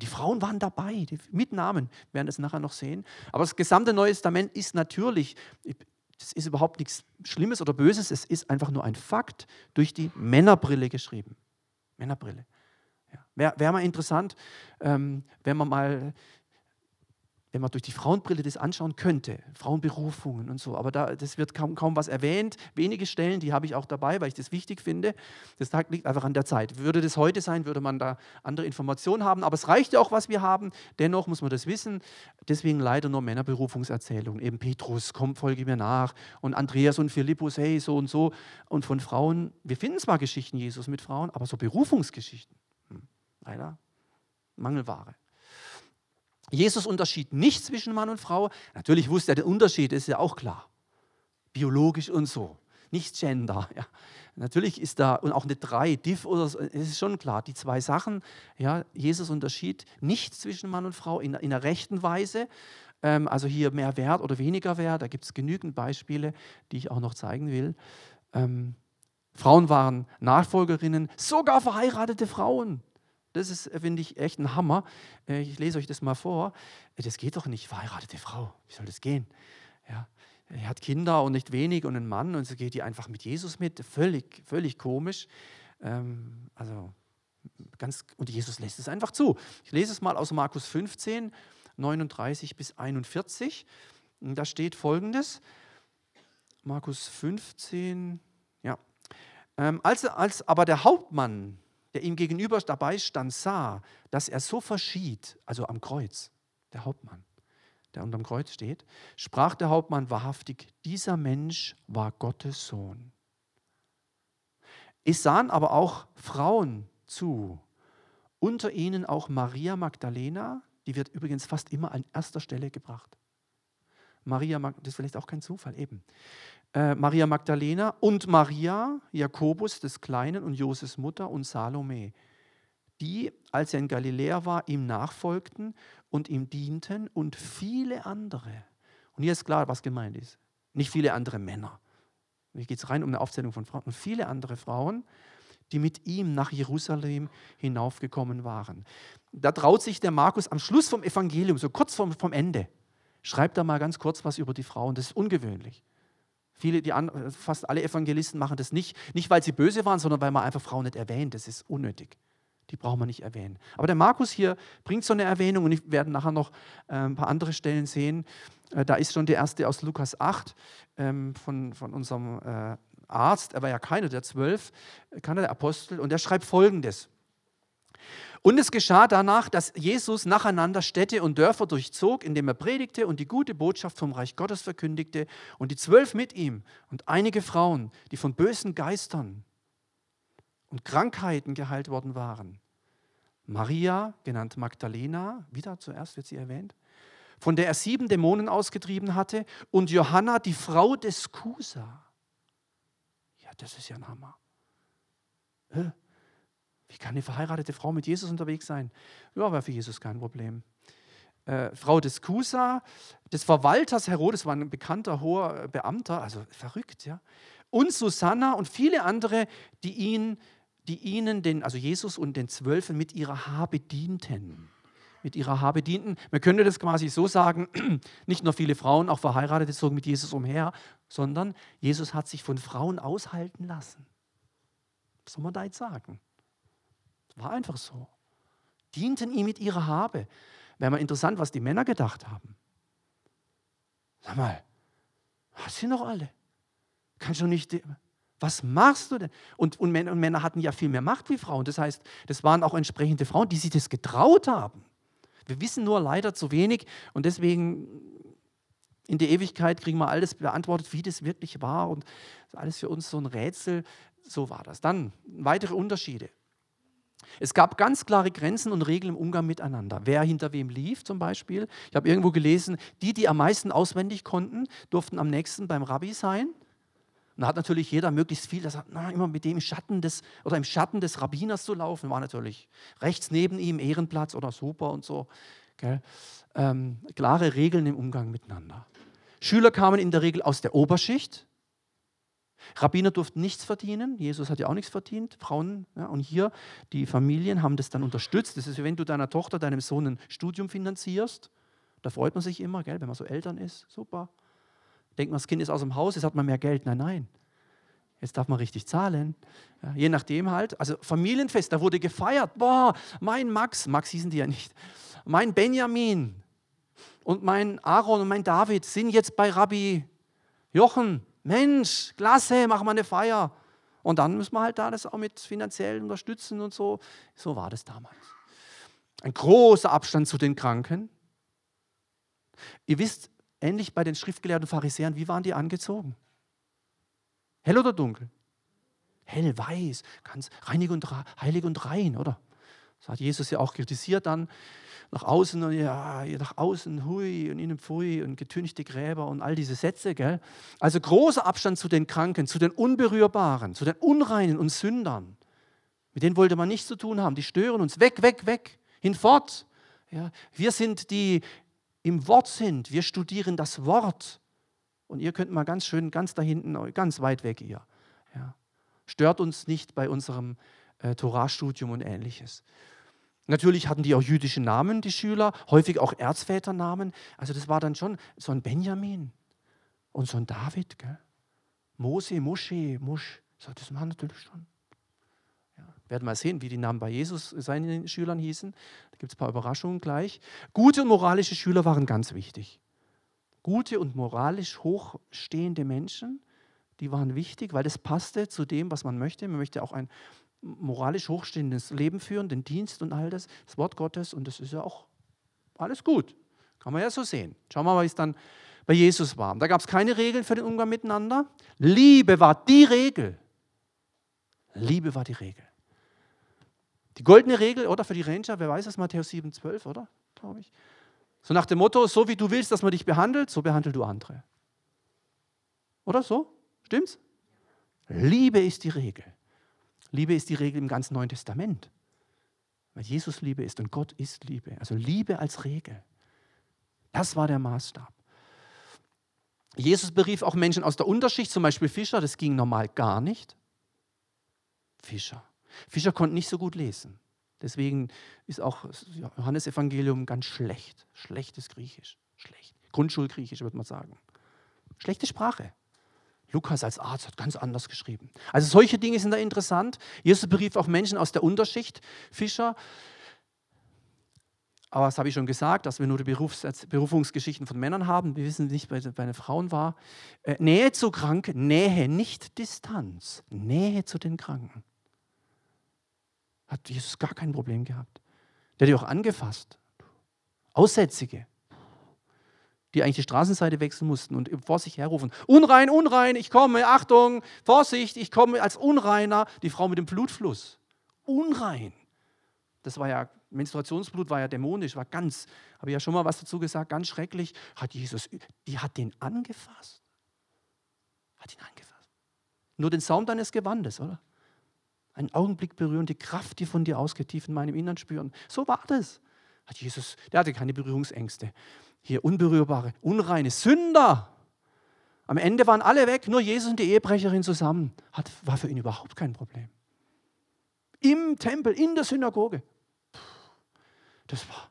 Die Frauen waren dabei, mit Namen, wir werden es nachher noch sehen. Aber das gesamte Neue Testament ist natürlich, das ist überhaupt nichts Schlimmes oder Böses, es ist einfach nur ein Fakt durch die Männerbrille geschrieben. Männerbrille. Ja. Wäre wär mal interessant, ähm, wenn man mal wenn man durch die Frauenbrille das anschauen könnte, Frauenberufungen und so, aber da, das wird kaum, kaum was erwähnt. Wenige Stellen, die habe ich auch dabei, weil ich das wichtig finde. Das liegt einfach an der Zeit. Würde das heute sein, würde man da andere Informationen haben, aber es reicht ja auch, was wir haben. Dennoch muss man das wissen. Deswegen leider nur Männerberufungserzählungen. Eben Petrus, komm, folge mir nach. Und Andreas und Philippus, hey, so und so. Und von Frauen, wir finden zwar Geschichten Jesus mit Frauen, aber so Berufungsgeschichten, hm, leider Mangelware. Jesus unterschied nicht zwischen Mann und Frau. Natürlich wusste er den Unterschied, ist ja auch klar. Biologisch und so. Nicht Gender. Ja. Natürlich ist da, und auch eine drei, diff oder so, ist schon klar, die zwei Sachen, ja, Jesus unterschied nicht zwischen Mann und Frau in, in einer rechten Weise, ähm, also hier mehr Wert oder weniger Wert, da gibt es genügend Beispiele, die ich auch noch zeigen will. Ähm, Frauen waren Nachfolgerinnen, sogar verheiratete Frauen. Das ist, finde ich, echt ein Hammer. Äh, ich lese euch das mal vor. Äh, das geht doch nicht, verheiratete Frau. Wie soll das gehen? Ja. Er hat Kinder und nicht wenig und einen Mann und so geht die einfach mit Jesus mit. Völlig, völlig komisch. Ähm, also ganz, und Jesus lässt es einfach zu. Ich lese es mal aus Markus 15, 39 bis 41. Da steht folgendes. Markus 15, ja. Ähm, als, als aber der Hauptmann, der ihm gegenüber dabei stand, sah, dass er so verschied, also am Kreuz, der Hauptmann, der unterm Kreuz steht, sprach der Hauptmann wahrhaftig, dieser Mensch war Gottes Sohn. Es sahen aber auch Frauen zu, unter ihnen auch Maria Magdalena, die wird übrigens fast immer an erster Stelle gebracht. Maria, das ist vielleicht auch kein Zufall, eben. Äh, Maria Magdalena und Maria, Jakobus des Kleinen und Joses Mutter und Salome, die, als er in Galiläa war, ihm nachfolgten und ihm dienten und viele andere. Und hier ist klar, was gemeint ist. Nicht viele andere Männer. Hier geht es rein um eine Aufzählung von Frauen. Und viele andere Frauen, die mit ihm nach Jerusalem hinaufgekommen waren. Da traut sich der Markus am Schluss vom Evangelium, so kurz vom, vom Ende, schreibt er mal ganz kurz was über die Frauen. Das ist ungewöhnlich. Viele, die an, fast alle Evangelisten machen das nicht, nicht weil sie böse waren, sondern weil man einfach Frauen nicht erwähnt. Das ist unnötig. Die braucht man nicht erwähnen. Aber der Markus hier bringt so eine Erwähnung und ich werde nachher noch äh, ein paar andere Stellen sehen. Äh, da ist schon die erste aus Lukas 8 ähm, von, von unserem äh, Arzt, er war ja keiner der zwölf, keiner der Apostel, und er schreibt folgendes. Und es geschah danach, dass Jesus nacheinander Städte und Dörfer durchzog, indem er predigte und die gute Botschaft vom Reich Gottes verkündigte, und die zwölf mit ihm und einige Frauen, die von bösen Geistern und Krankheiten geheilt worden waren. Maria, genannt Magdalena, wieder zuerst wird sie erwähnt, von der er sieben Dämonen ausgetrieben hatte, und Johanna, die Frau des Kusa das ist ja ein Hammer. Wie kann eine verheiratete Frau mit Jesus unterwegs sein? Ja, war für Jesus kein Problem. Äh, Frau des Kusa, des Verwalters Herodes, war ein bekannter hoher Beamter, also verrückt, ja. Und Susanna und viele andere, die, ihn, die ihnen, den, also Jesus und den Zwölfen, mit ihrer Habe dienten. Mit ihrer Habe dienten. Man könnte das quasi so sagen: nicht nur viele Frauen, auch Verheiratete, zogen mit Jesus umher, sondern Jesus hat sich von Frauen aushalten lassen. Was soll man da jetzt sagen? War einfach so. Dienten ihm mit ihrer Habe. Wäre mal interessant, was die Männer gedacht haben. Sag mal, was sind doch alle? Kannst du nicht. Was machst du denn? Und, und, Männer, und Männer hatten ja viel mehr Macht wie Frauen. Das heißt, das waren auch entsprechende Frauen, die sich das getraut haben. Wir wissen nur leider zu wenig und deswegen in der Ewigkeit kriegen wir alles beantwortet, wie das wirklich war und alles für uns so ein Rätsel. So war das. Dann weitere Unterschiede. Es gab ganz klare Grenzen und Regeln im Umgang miteinander. Wer hinter wem lief zum Beispiel. Ich habe irgendwo gelesen, die, die am meisten auswendig konnten, durften am nächsten beim Rabbi sein. Und da hat natürlich jeder möglichst viel, das hat na, immer mit dem Schatten des oder im Schatten des Rabbiners zu laufen, war natürlich rechts neben ihm Ehrenplatz oder super und so. Ähm, klare Regeln im Umgang miteinander. Schüler kamen in der Regel aus der Oberschicht. Rabbiner durften nichts verdienen. Jesus hat ja auch nichts verdient. Frauen. Ja, und hier, die Familien haben das dann unterstützt. Das ist, wenn du deiner Tochter, deinem Sohn ein Studium finanzierst. Da freut man sich immer, gell, wenn man so Eltern ist. Super. Denkt man, das Kind ist aus dem Haus, jetzt hat man mehr Geld. Nein, nein. Jetzt darf man richtig zahlen. Ja, je nachdem halt. Also Familienfest, da wurde gefeiert. Boah, mein Max, Max hießen die ja nicht. Mein Benjamin, und mein Aaron und mein David sind jetzt bei Rabbi Jochen. Mensch, klasse, machen wir eine Feier. Und dann müssen wir halt da das auch mit finanziell unterstützen und so. So war das damals. Ein großer Abstand zu den Kranken. Ihr wisst, ähnlich bei den schriftgelehrten Pharisäern, wie waren die angezogen? Hell oder dunkel? Hell, weiß, ganz reinig und heilig und rein, oder? Das hat Jesus ja auch kritisiert dann. Nach außen und ja, nach außen, hui und innen pfui und getünchte Gräber und all diese Sätze. Gell? Also großer Abstand zu den Kranken, zu den Unberührbaren, zu den Unreinen und Sündern. Mit denen wollte man nichts zu tun haben. Die stören uns. Weg, weg, weg. Hinfort. Ja, wir sind die im Wort sind. Wir studieren das Wort. Und ihr könnt mal ganz schön, ganz da hinten, ganz weit weg ihr. Ja. Stört uns nicht bei unserem äh, Torahstudium und ähnliches. Natürlich hatten die auch jüdische Namen, die Schüler, häufig auch Erzväternamen. Also das war dann schon so ein Benjamin und so ein David. Gell? Mose, Mosche, Musch. So, das waren natürlich schon. Ja. Werden mal sehen, wie die Namen bei Jesus seinen Schülern hießen. Da gibt es ein paar Überraschungen gleich. Gute und moralische Schüler waren ganz wichtig. Gute und moralisch hochstehende Menschen, die waren wichtig, weil das passte zu dem, was man möchte. Man möchte auch ein moralisch hochstehendes Leben führen, den Dienst und all das, das Wort Gottes und das ist ja auch alles gut. Kann man ja so sehen. Schauen wir mal, wie es dann bei Jesus war. Da gab es keine Regeln für den Umgang miteinander. Liebe war die Regel. Liebe war die Regel. Die goldene Regel, oder für die Ranger, wer weiß es, Matthäus 7, 12, oder? Glaube ich. So nach dem Motto, so wie du willst, dass man dich behandelt, so behandel du andere. Oder so? Stimmt's? Liebe ist die Regel. Liebe ist die Regel im ganzen Neuen Testament. Weil Jesus Liebe ist und Gott ist Liebe. Also Liebe als Regel. Das war der Maßstab. Jesus berief auch Menschen aus der Unterschicht, zum Beispiel Fischer, das ging normal gar nicht. Fischer. Fischer konnten nicht so gut lesen. Deswegen ist auch das Johannesevangelium ganz schlecht. Schlechtes Griechisch. Schlecht. Grundschulgriechisch, würde man sagen. Schlechte Sprache. Lukas als Arzt hat ganz anders geschrieben. Also solche Dinge sind da interessant. Jesus berief auch Menschen aus der Unterschicht, Fischer. Aber das habe ich schon gesagt, dass wir nur die Berufs Berufungsgeschichten von Männern haben. Wir wissen nicht, bei, bei den Frauen war. Äh, Nähe zu Kranken, Nähe, nicht Distanz. Nähe zu den Kranken. Hat Jesus gar kein Problem gehabt. Der hat die auch angefasst. Aussätzige die eigentlich die Straßenseite wechseln mussten und vor sich herrufen, unrein, unrein, ich komme, Achtung, Vorsicht, ich komme als Unreiner, die Frau mit dem Blutfluss. Unrein. Das war ja, Menstruationsblut war ja dämonisch, war ganz, habe ich ja schon mal was dazu gesagt, ganz schrecklich. Hat Jesus, die hat den angefasst. Hat ihn angefasst. Nur den Saum deines Gewandes, oder? Einen Augenblick berühren, die Kraft, die von dir ausgeht, tief in meinem Innern spüren. So war das. Hat Jesus, der hatte keine Berührungsängste hier unberührbare, unreine Sünder. Am Ende waren alle weg, nur Jesus und die Ehebrecherin zusammen. Hat, war für ihn überhaupt kein Problem. Im Tempel, in der Synagoge. Das war,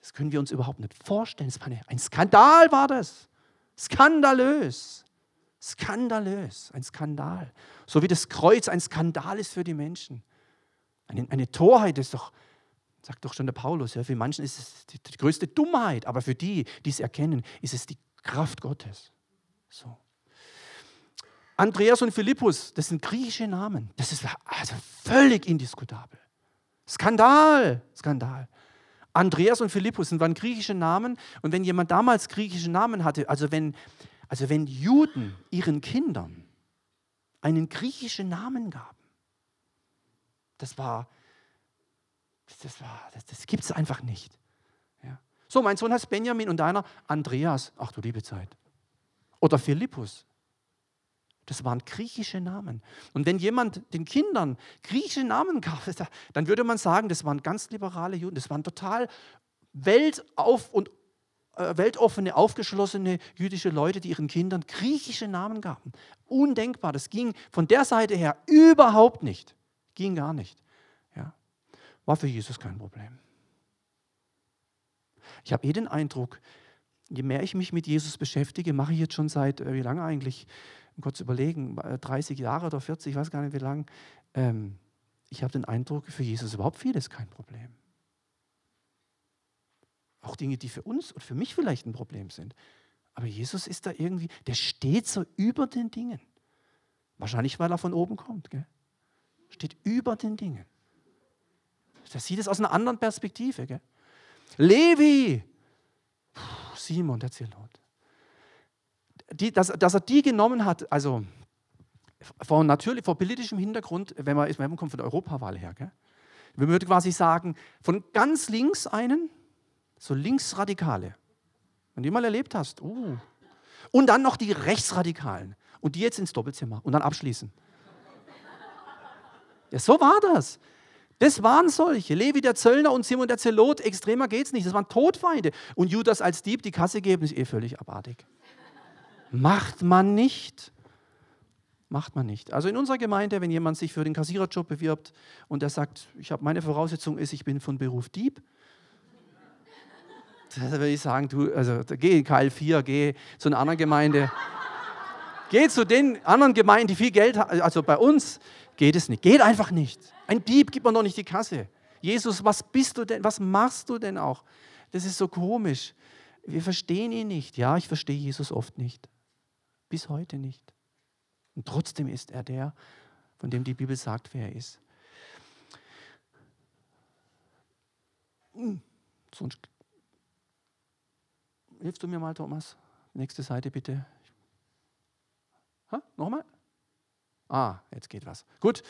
das können wir uns überhaupt nicht vorstellen. Das war eine, ein Skandal war das. Skandalös. Skandalös. Ein Skandal. So wie das Kreuz ein Skandal ist für die Menschen. Eine, eine Torheit ist doch, Sagt doch schon der Paulus, ja, für manchen ist es die, die größte Dummheit, aber für die, die es erkennen, ist es die Kraft Gottes. So. Andreas und Philippus, das sind griechische Namen. Das ist also völlig indiskutabel. Skandal, Skandal. Andreas und Philippus sind waren griechische Namen. Und wenn jemand damals griechische Namen hatte, also wenn, also wenn Juden ihren Kindern einen griechischen Namen gaben, das war, das, das, das gibt es einfach nicht. Ja. So, mein Sohn heißt Benjamin und deiner Andreas. Ach du liebe Zeit. Oder Philippus. Das waren griechische Namen. Und wenn jemand den Kindern griechische Namen gab, dann würde man sagen, das waren ganz liberale Juden. Das waren total weltauf und äh, weltoffene, aufgeschlossene jüdische Leute, die ihren Kindern griechische Namen gaben. Undenkbar. Das ging von der Seite her überhaupt nicht. Ging gar nicht. War für Jesus kein Problem. Ich habe eh den Eindruck, je mehr ich mich mit Jesus beschäftige, mache ich jetzt schon seit, äh, wie lange eigentlich, kurz überlegen, 30 äh, Jahre oder 40, ich weiß gar nicht wie lange, ähm, ich habe den Eindruck, für Jesus überhaupt vieles kein Problem. Auch Dinge, die für uns und für mich vielleicht ein Problem sind. Aber Jesus ist da irgendwie, der steht so über den Dingen. Wahrscheinlich, weil er von oben kommt. Gell? Steht über den Dingen. Der sieht es aus einer anderen Perspektive. Gell? Levi, Simon, der Zelot. Die, dass, dass er die genommen hat, also vor, natürlich, vor politischem Hintergrund, wenn man, man kommt von der Europawahl her, gell? Wir würden quasi sagen, von ganz links einen, so Linksradikale. Wenn du die mal erlebt hast, uh. Und dann noch die Rechtsradikalen. Und die jetzt ins Doppelzimmer und dann abschließen. Ja, so war das. Das waren solche. Levi der Zöllner und Simon der Zelot, extremer geht's nicht. Das waren Todfeinde. Und Judas als Dieb die Kasse geben, ist eh völlig abartig. Macht man nicht. Macht man nicht. Also in unserer Gemeinde, wenn jemand sich für den Kassiererjob bewirbt und er sagt, ich habe meine Voraussetzung ist, ich bin von Beruf Dieb, dann würde ich sagen, du, also geh in KL4, geh zu einer anderen Gemeinde. geh zu den anderen Gemeinden, die viel Geld haben. Also bei uns geht es nicht. Geht einfach nicht. Ein Dieb gibt man doch nicht die Kasse. Jesus, was bist du denn? Was machst du denn auch? Das ist so komisch. Wir verstehen ihn nicht. Ja, ich verstehe Jesus oft nicht. Bis heute nicht. Und trotzdem ist er der, von dem die Bibel sagt, wer er ist. Hm, sonst hilfst du mir mal, Thomas? Nächste Seite bitte. Ha? Nochmal? Ah, jetzt geht was. Gut.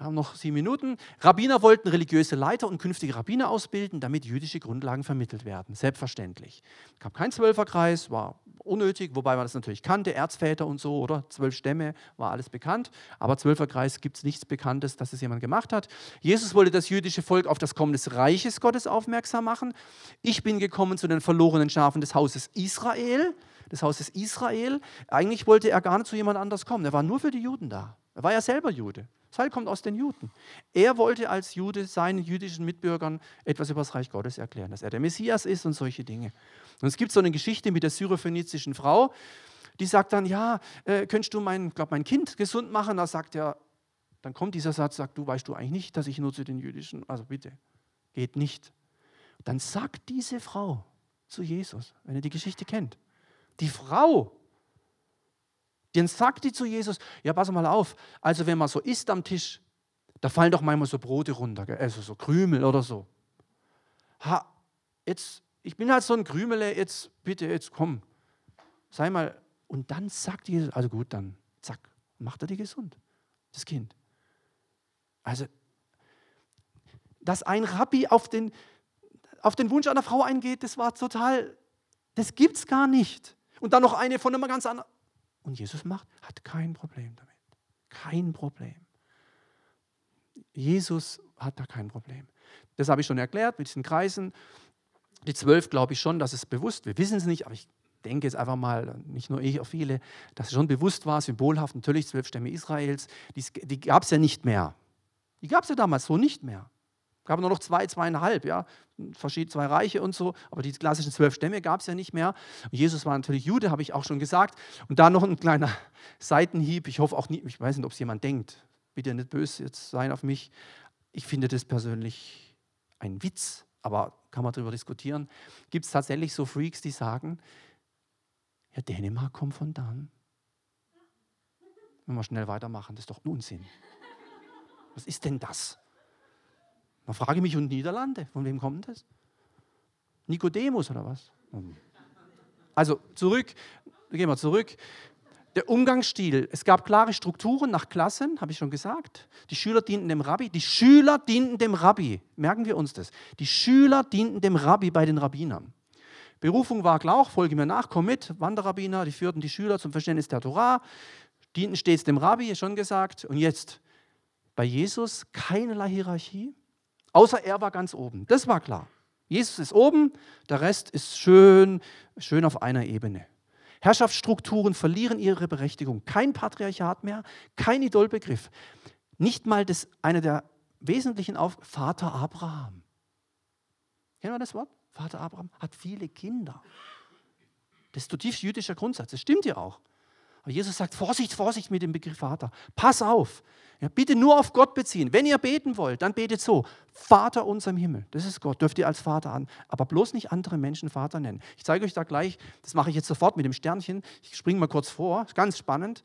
Wir haben noch sieben Minuten. Rabbiner wollten religiöse Leiter und künftige Rabbiner ausbilden, damit jüdische Grundlagen vermittelt werden. Selbstverständlich. Es gab keinen Zwölferkreis, war unnötig, wobei man das natürlich kannte, Erzväter und so, oder? Zwölf Stämme, war alles bekannt. Aber Zwölferkreis gibt es nichts Bekanntes, dass es jemand gemacht hat. Jesus wollte das jüdische Volk auf das Kommen des Reiches Gottes aufmerksam machen. Ich bin gekommen zu den verlorenen Schafen des Hauses Israel, des Hauses Israel. Eigentlich wollte er gar nicht zu jemand anders kommen. Er war nur für die Juden da. Er war ja selber Jude. Das Heil kommt aus den Juden. Er wollte als Jude seinen jüdischen Mitbürgern etwas über das Reich Gottes erklären, dass er der Messias ist und solche Dinge. Und es gibt so eine Geschichte mit der syrophönizischen Frau, die sagt dann, ja, äh, könntest du mein, glaub, mein Kind gesund machen? Da sagt er, dann kommt dieser Satz, sagt du, weißt du eigentlich nicht, dass ich nur zu den jüdischen, also bitte, geht nicht. Dann sagt diese Frau zu Jesus, wenn ihr die Geschichte kennt, die Frau dann sagt die zu Jesus, ja, pass mal auf, also wenn man so isst am Tisch, da fallen doch manchmal so Brote runter, also so Krümel oder so. Ha, jetzt, ich bin halt so ein Krümele, jetzt bitte, jetzt komm, sei mal. Und dann sagt Jesus, also gut, dann zack, macht er die gesund, das Kind. Also, dass ein Rabbi auf den, auf den Wunsch einer Frau eingeht, das war total, das gibt es gar nicht. Und dann noch eine von einem ganz anderen. Und Jesus macht, hat kein Problem damit. Kein Problem. Jesus hat da kein Problem. Das habe ich schon erklärt mit diesen Kreisen. Die zwölf glaube ich schon, dass es bewusst, wir wissen es nicht, aber ich denke jetzt einfach mal, nicht nur ich, auch viele, dass es schon bewusst war, symbolhaft, natürlich zwölf Stämme Israels, die, die gab es ja nicht mehr. Die gab es ja damals so nicht mehr gab nur noch zwei, zweieinhalb, ja, verschiedene zwei Reiche und so, aber die klassischen zwölf Stämme gab es ja nicht mehr. Und Jesus war natürlich Jude, habe ich auch schon gesagt. Und da noch ein kleiner Seitenhieb. Ich hoffe auch nicht, ich weiß nicht, ob es jemand denkt. Bitte nicht böse jetzt sein auf mich. Ich finde das persönlich ein Witz, aber kann man darüber diskutieren. Gibt es tatsächlich so Freaks, die sagen, ja, Dänemark kommt von dann. Wenn wir schnell weitermachen, das ist doch Unsinn. Was ist denn das? Dann frage ich mich, und Niederlande, von wem kommt das? Nikodemus oder was? Also zurück, gehen wir zurück. Der Umgangsstil. Es gab klare Strukturen nach Klassen, habe ich schon gesagt. Die Schüler dienten dem Rabbi. Die Schüler dienten dem Rabbi. Merken wir uns das. Die Schüler dienten dem Rabbi bei den Rabbinern. Berufung war klar, folge mir nach, komm mit. Wanderrabbiner, die führten die Schüler zum Verständnis der Torah, dienten stets dem Rabbi, schon gesagt. Und jetzt bei Jesus keinerlei Hierarchie. Außer er war ganz oben. Das war klar. Jesus ist oben, der Rest ist schön, schön auf einer Ebene. Herrschaftsstrukturen verlieren ihre Berechtigung. Kein Patriarchat mehr, kein Idolbegriff. Nicht mal das, einer der wesentlichen Auf Vater Abraham. Kennen wir das Wort? Vater Abraham hat viele Kinder. Das ist zutiefst jüdischer Grundsatz. Das stimmt ja auch. Aber Jesus sagt, Vorsicht, Vorsicht mit dem Begriff Vater. Pass auf. Ja, bitte nur auf Gott beziehen. Wenn ihr beten wollt, dann betet so. Vater unser im Himmel. Das ist Gott. Dürft ihr als Vater an. Aber bloß nicht andere Menschen Vater nennen. Ich zeige euch da gleich, das mache ich jetzt sofort mit dem Sternchen. Ich springe mal kurz vor. Ganz spannend.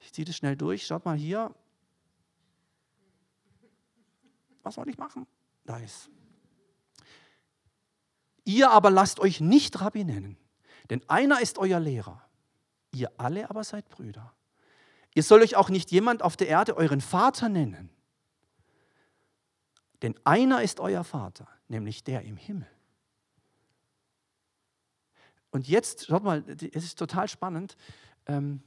Ich ziehe das schnell durch. Schaut mal hier. Was soll ich machen? Da ist. Ihr aber lasst euch nicht Rabbi nennen, denn einer ist euer Lehrer Ihr alle aber seid Brüder. Ihr sollt euch auch nicht jemand auf der Erde euren Vater nennen. Denn einer ist euer Vater, nämlich der im Himmel. Und jetzt, schaut mal, es ist total spannend. Ähm,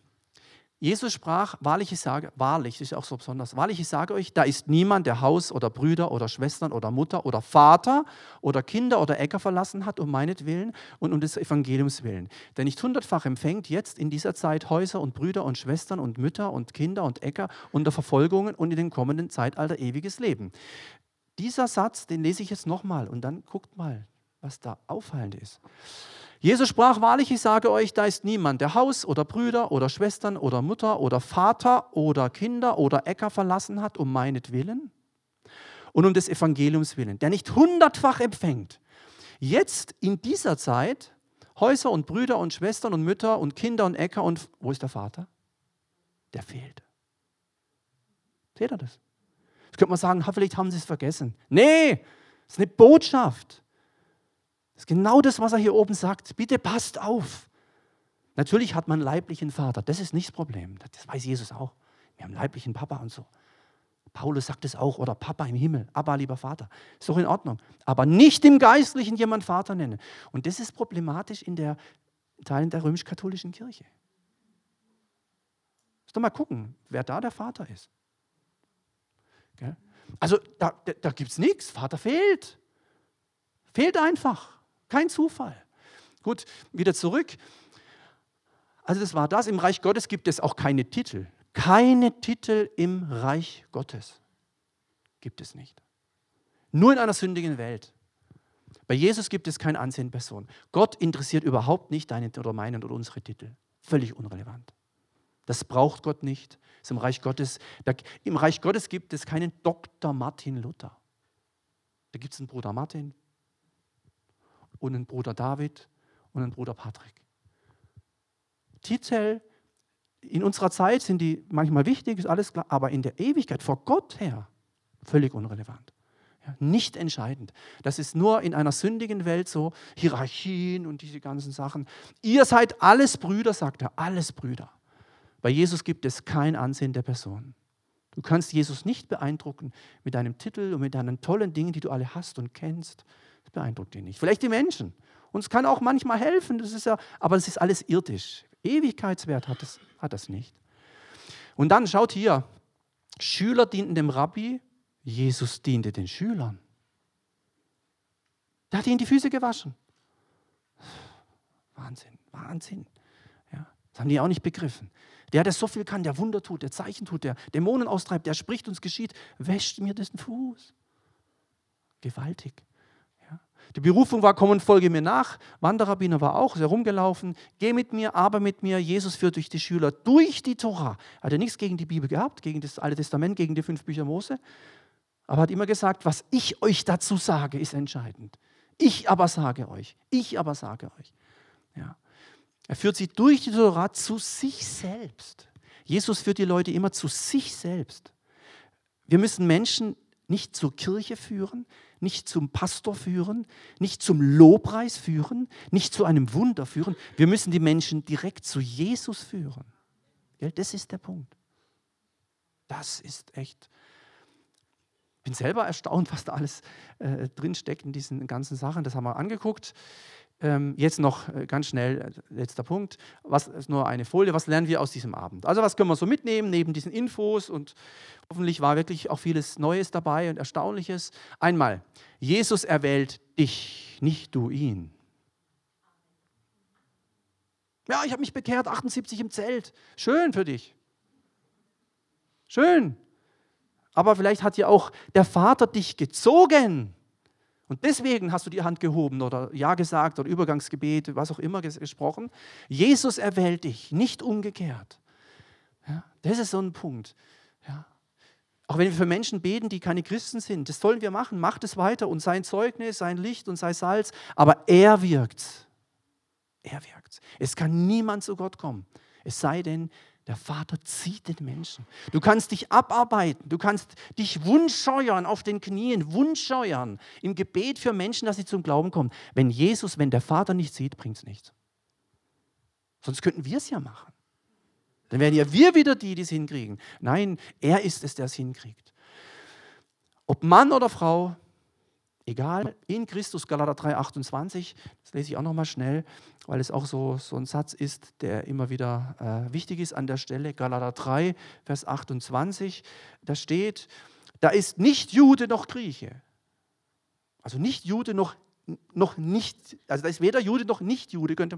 Jesus sprach, wahrlich ich sage, wahrlich, das ist auch so besonders, wahrlich ich sage euch, da ist niemand, der Haus oder Brüder oder Schwestern oder Mutter oder Vater oder Kinder oder Äcker verlassen hat, um meinetwillen und um des Evangeliums willen. Der nicht hundertfach empfängt jetzt in dieser Zeit Häuser und Brüder und Schwestern und Mütter und Kinder und Äcker unter Verfolgungen und in dem kommenden Zeitalter ewiges Leben. Dieser Satz, den lese ich jetzt nochmal und dann guckt mal, was da auffallend ist. Jesus sprach wahrlich, ich sage euch, da ist niemand, der Haus oder Brüder oder Schwestern oder Mutter oder Vater oder Kinder oder Äcker verlassen hat, um meinetwillen und um des Evangeliums willen, der nicht hundertfach empfängt. Jetzt in dieser Zeit Häuser und Brüder und Schwestern und Mütter und Kinder und Äcker und wo ist der Vater? Der fehlt. Seht ihr das? Jetzt könnte man sagen, vielleicht haben sie es vergessen. Nee, es ist eine Botschaft. Das ist genau das, was er hier oben sagt. Bitte passt auf. Natürlich hat man einen leiblichen Vater, das ist nicht das Problem. Das weiß Jesus auch. Wir haben einen leiblichen Papa und so. Paulus sagt es auch, oder Papa im Himmel, Abba, lieber Vater. Ist doch in Ordnung. Aber nicht im Geistlichen jemand Vater nennen. Und das ist problematisch in der Teilen der römisch-katholischen Kirche. Lass doch mal gucken, wer da der Vater ist. Also da, da, da gibt es nichts, Vater fehlt. Fehlt einfach. Kein Zufall. Gut, wieder zurück. Also das war das. Im Reich Gottes gibt es auch keine Titel. Keine Titel im Reich Gottes gibt es nicht. Nur in einer sündigen Welt. Bei Jesus gibt es kein Ansehen Person. Gott interessiert überhaupt nicht deine oder meinen oder unsere Titel. Völlig unrelevant. Das braucht Gott nicht. Ist im Reich Gottes. Da, Im Reich Gottes gibt es keinen Dr. Martin Luther. Da gibt es einen Bruder Martin, und einen Bruder David und einen Bruder Patrick. Titel in unserer Zeit sind die manchmal wichtig, ist alles klar, aber in der Ewigkeit vor Gott her völlig unrelevant. Ja, nicht entscheidend. Das ist nur in einer sündigen Welt so, Hierarchien und diese ganzen Sachen. Ihr seid alles Brüder, sagt er, alles Brüder. Bei Jesus gibt es kein Ansehen der Person. Du kannst Jesus nicht beeindrucken mit deinem Titel und mit deinen tollen Dingen, die du alle hast und kennst. Das beeindruckt ihn nicht. Vielleicht die Menschen. Und es kann auch manchmal helfen, das ist ja, aber es ist alles irdisch. Ewigkeitswert hat es hat das nicht. Und dann schaut hier, Schüler dienten dem Rabbi, Jesus diente den Schülern. Der hat ihnen die Füße gewaschen. Wahnsinn, Wahnsinn. Ja, das haben die auch nicht begriffen. Der, der so viel kann, der Wunder tut, der Zeichen tut, der Dämonen austreibt, der spricht und es geschieht, wäscht mir den Fuß. Gewaltig. Die Berufung war, komm und folge mir nach. Wanderrabbiner war auch, ist herumgelaufen. Geh mit mir, aber mit mir. Jesus führt durch die Schüler durch die Tora. Hat er nichts gegen die Bibel gehabt, gegen das Alte Testament, gegen die fünf Bücher Mose. Aber hat immer gesagt, was ich euch dazu sage, ist entscheidend. Ich aber sage euch, ich aber sage euch. Ja. Er führt sie durch die Tora zu sich selbst. Jesus führt die Leute immer zu sich selbst. Wir müssen Menschen nicht zur Kirche führen, nicht zum Pastor führen, nicht zum Lobpreis führen, nicht zu einem Wunder führen. Wir müssen die Menschen direkt zu Jesus führen. Das ist der Punkt. Das ist echt. Ich bin selber erstaunt, was da alles äh, drinsteckt in diesen ganzen Sachen. Das haben wir angeguckt. Ähm, jetzt noch äh, ganz schnell, äh, letzter Punkt, was ist nur eine Folie, was lernen wir aus diesem Abend? Also was können wir so mitnehmen neben diesen Infos und hoffentlich war wirklich auch vieles Neues dabei und Erstaunliches. Einmal, Jesus erwählt dich, nicht du ihn. Ja, ich habe mich bekehrt, 78 im Zelt. Schön für dich. Schön. Aber vielleicht hat ja auch der Vater dich gezogen. Und deswegen hast du die Hand gehoben oder Ja gesagt oder Übergangsgebet, was auch immer gesprochen. Jesus erwählt dich, nicht umgekehrt. Ja, das ist so ein Punkt. Ja. Auch wenn wir für Menschen beten, die keine Christen sind, das sollen wir machen. Macht es weiter und sein Zeugnis, sein Licht und sein Salz. Aber er wirkt. Er wirkt. Es kann niemand zu Gott kommen. Es sei denn, der Vater zieht den Menschen. Du kannst dich abarbeiten, du kannst dich wunschscheuern auf den Knien, wunschscheuern im Gebet für Menschen, dass sie zum Glauben kommen. Wenn Jesus, wenn der Vater nicht sieht, bringt es nichts. Sonst könnten wir es ja machen. Dann wären ja wir wieder die, die es hinkriegen. Nein, er ist es, der es hinkriegt. Ob Mann oder Frau, egal, in Christus, Galater 3, 28, das lese ich auch nochmal schnell, weil es auch so, so ein Satz ist, der immer wieder äh, wichtig ist an der Stelle. Galater 3, Vers 28, da steht, da ist nicht Jude noch Grieche. Also nicht Jude noch, noch nicht, also da ist weder Jude noch nicht Jude, könnte,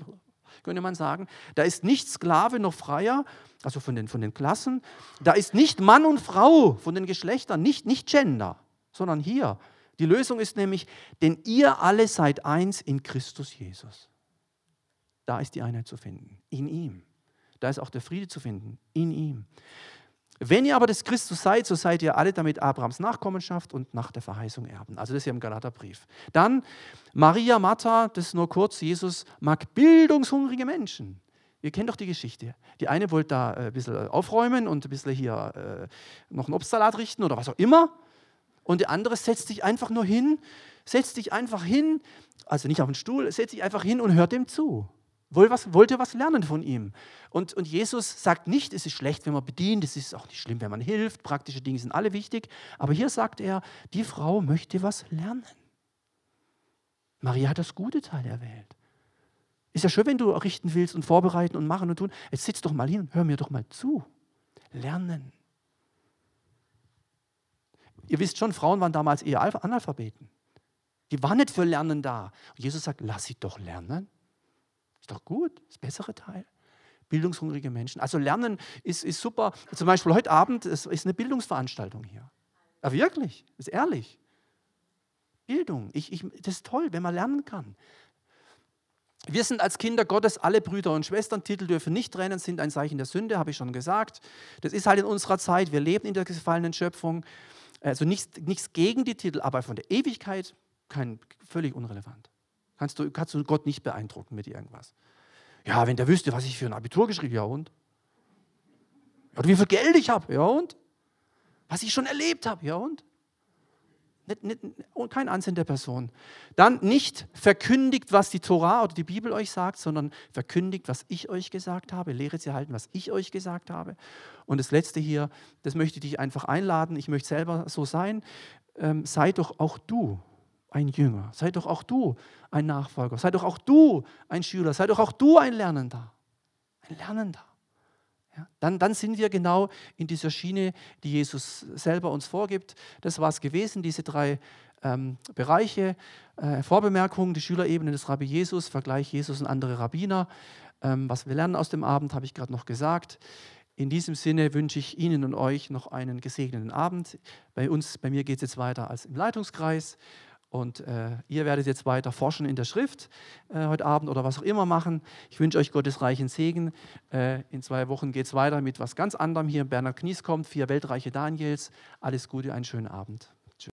könnte man sagen. Da ist nicht Sklave noch Freier, also von den, von den Klassen. Da ist nicht Mann und Frau von den Geschlechtern, nicht, nicht Gender, sondern hier. Die Lösung ist nämlich, denn ihr alle seid eins in Christus Jesus. Da ist die Einheit zu finden, in ihm. Da ist auch der Friede zu finden, in ihm. Wenn ihr aber des Christus seid, so seid ihr alle damit Abrahams Nachkommenschaft und nach der Verheißung Erben. Also das ja im Galaterbrief. Dann Maria, Martha, das nur kurz, Jesus mag bildungshungrige Menschen. Ihr kennt doch die Geschichte. Die eine wollte da äh, ein bisschen aufräumen und ein bisschen hier äh, noch einen Obstsalat richten oder was auch immer. Und der andere setzt sich einfach nur hin, setzt sich einfach hin, also nicht auf den Stuhl, setzt sich einfach hin und hört dem zu. Wollte was lernen von ihm. Und, und Jesus sagt nicht, es ist schlecht, wenn man bedient, es ist auch nicht schlimm, wenn man hilft, praktische Dinge sind alle wichtig. Aber hier sagt er, die Frau möchte was lernen. Maria hat das gute Teil erwählt. Ist ja schön, wenn du richten willst und vorbereiten und machen und tun. Jetzt sitz doch mal hin hör mir doch mal zu. Lernen. Ihr wisst schon, Frauen waren damals eher Analphabeten. Die waren nicht für Lernen da. Und Jesus sagt, lass sie doch lernen. Ist doch gut, das bessere Teil. Bildungshungrige Menschen. Also Lernen ist, ist super. Zum Beispiel heute Abend ist, ist eine Bildungsveranstaltung hier. Ja, wirklich, ist ehrlich. Bildung, ich, ich, das ist toll, wenn man lernen kann. Wir sind als Kinder Gottes alle Brüder und Schwestern. Titel dürfen nicht trennen, sind ein Zeichen der Sünde, habe ich schon gesagt. Das ist halt in unserer Zeit. Wir leben in der gefallenen Schöpfung. Also nichts, nichts gegen die Titel, aber von der Ewigkeit kein, völlig unrelevant. Kannst du, kannst du Gott nicht beeindrucken mit irgendwas. Ja, wenn der wüsste, was ich für ein Abitur geschrieben habe, ja und? Oder wie viel Geld ich habe, ja und? Was ich schon erlebt habe, ja und? Nicht, nicht, kein Ansehen der Person. Dann nicht verkündigt, was die Tora oder die Bibel euch sagt, sondern verkündigt, was ich euch gesagt habe. Lehre sie halten, was ich euch gesagt habe. Und das Letzte hier, das möchte ich dich einfach einladen. Ich möchte selber so sein. Ähm, sei doch auch du ein Jünger. Sei doch auch du ein Nachfolger. Sei doch auch du ein Schüler. Sei doch auch du ein Lernender. Ein Lernender. Ja, dann, dann sind wir genau in dieser Schiene, die Jesus selber uns vorgibt. Das war es gewesen, diese drei ähm, Bereiche. Äh, Vorbemerkung, die Schülerebene des Rabbi Jesus, Vergleich Jesus und andere Rabbiner. Ähm, was wir lernen aus dem Abend, habe ich gerade noch gesagt. In diesem Sinne wünsche ich Ihnen und euch noch einen gesegneten Abend. Bei uns, bei mir geht es jetzt weiter als im Leitungskreis. Und äh, ihr werdet jetzt weiter forschen in der Schrift äh, heute Abend oder was auch immer machen. Ich wünsche euch Gottes reichen Segen. Äh, in zwei Wochen geht es weiter mit was ganz anderem. Hier Bernhard Knies kommt, vier Weltreiche Daniels. Alles Gute, einen schönen Abend.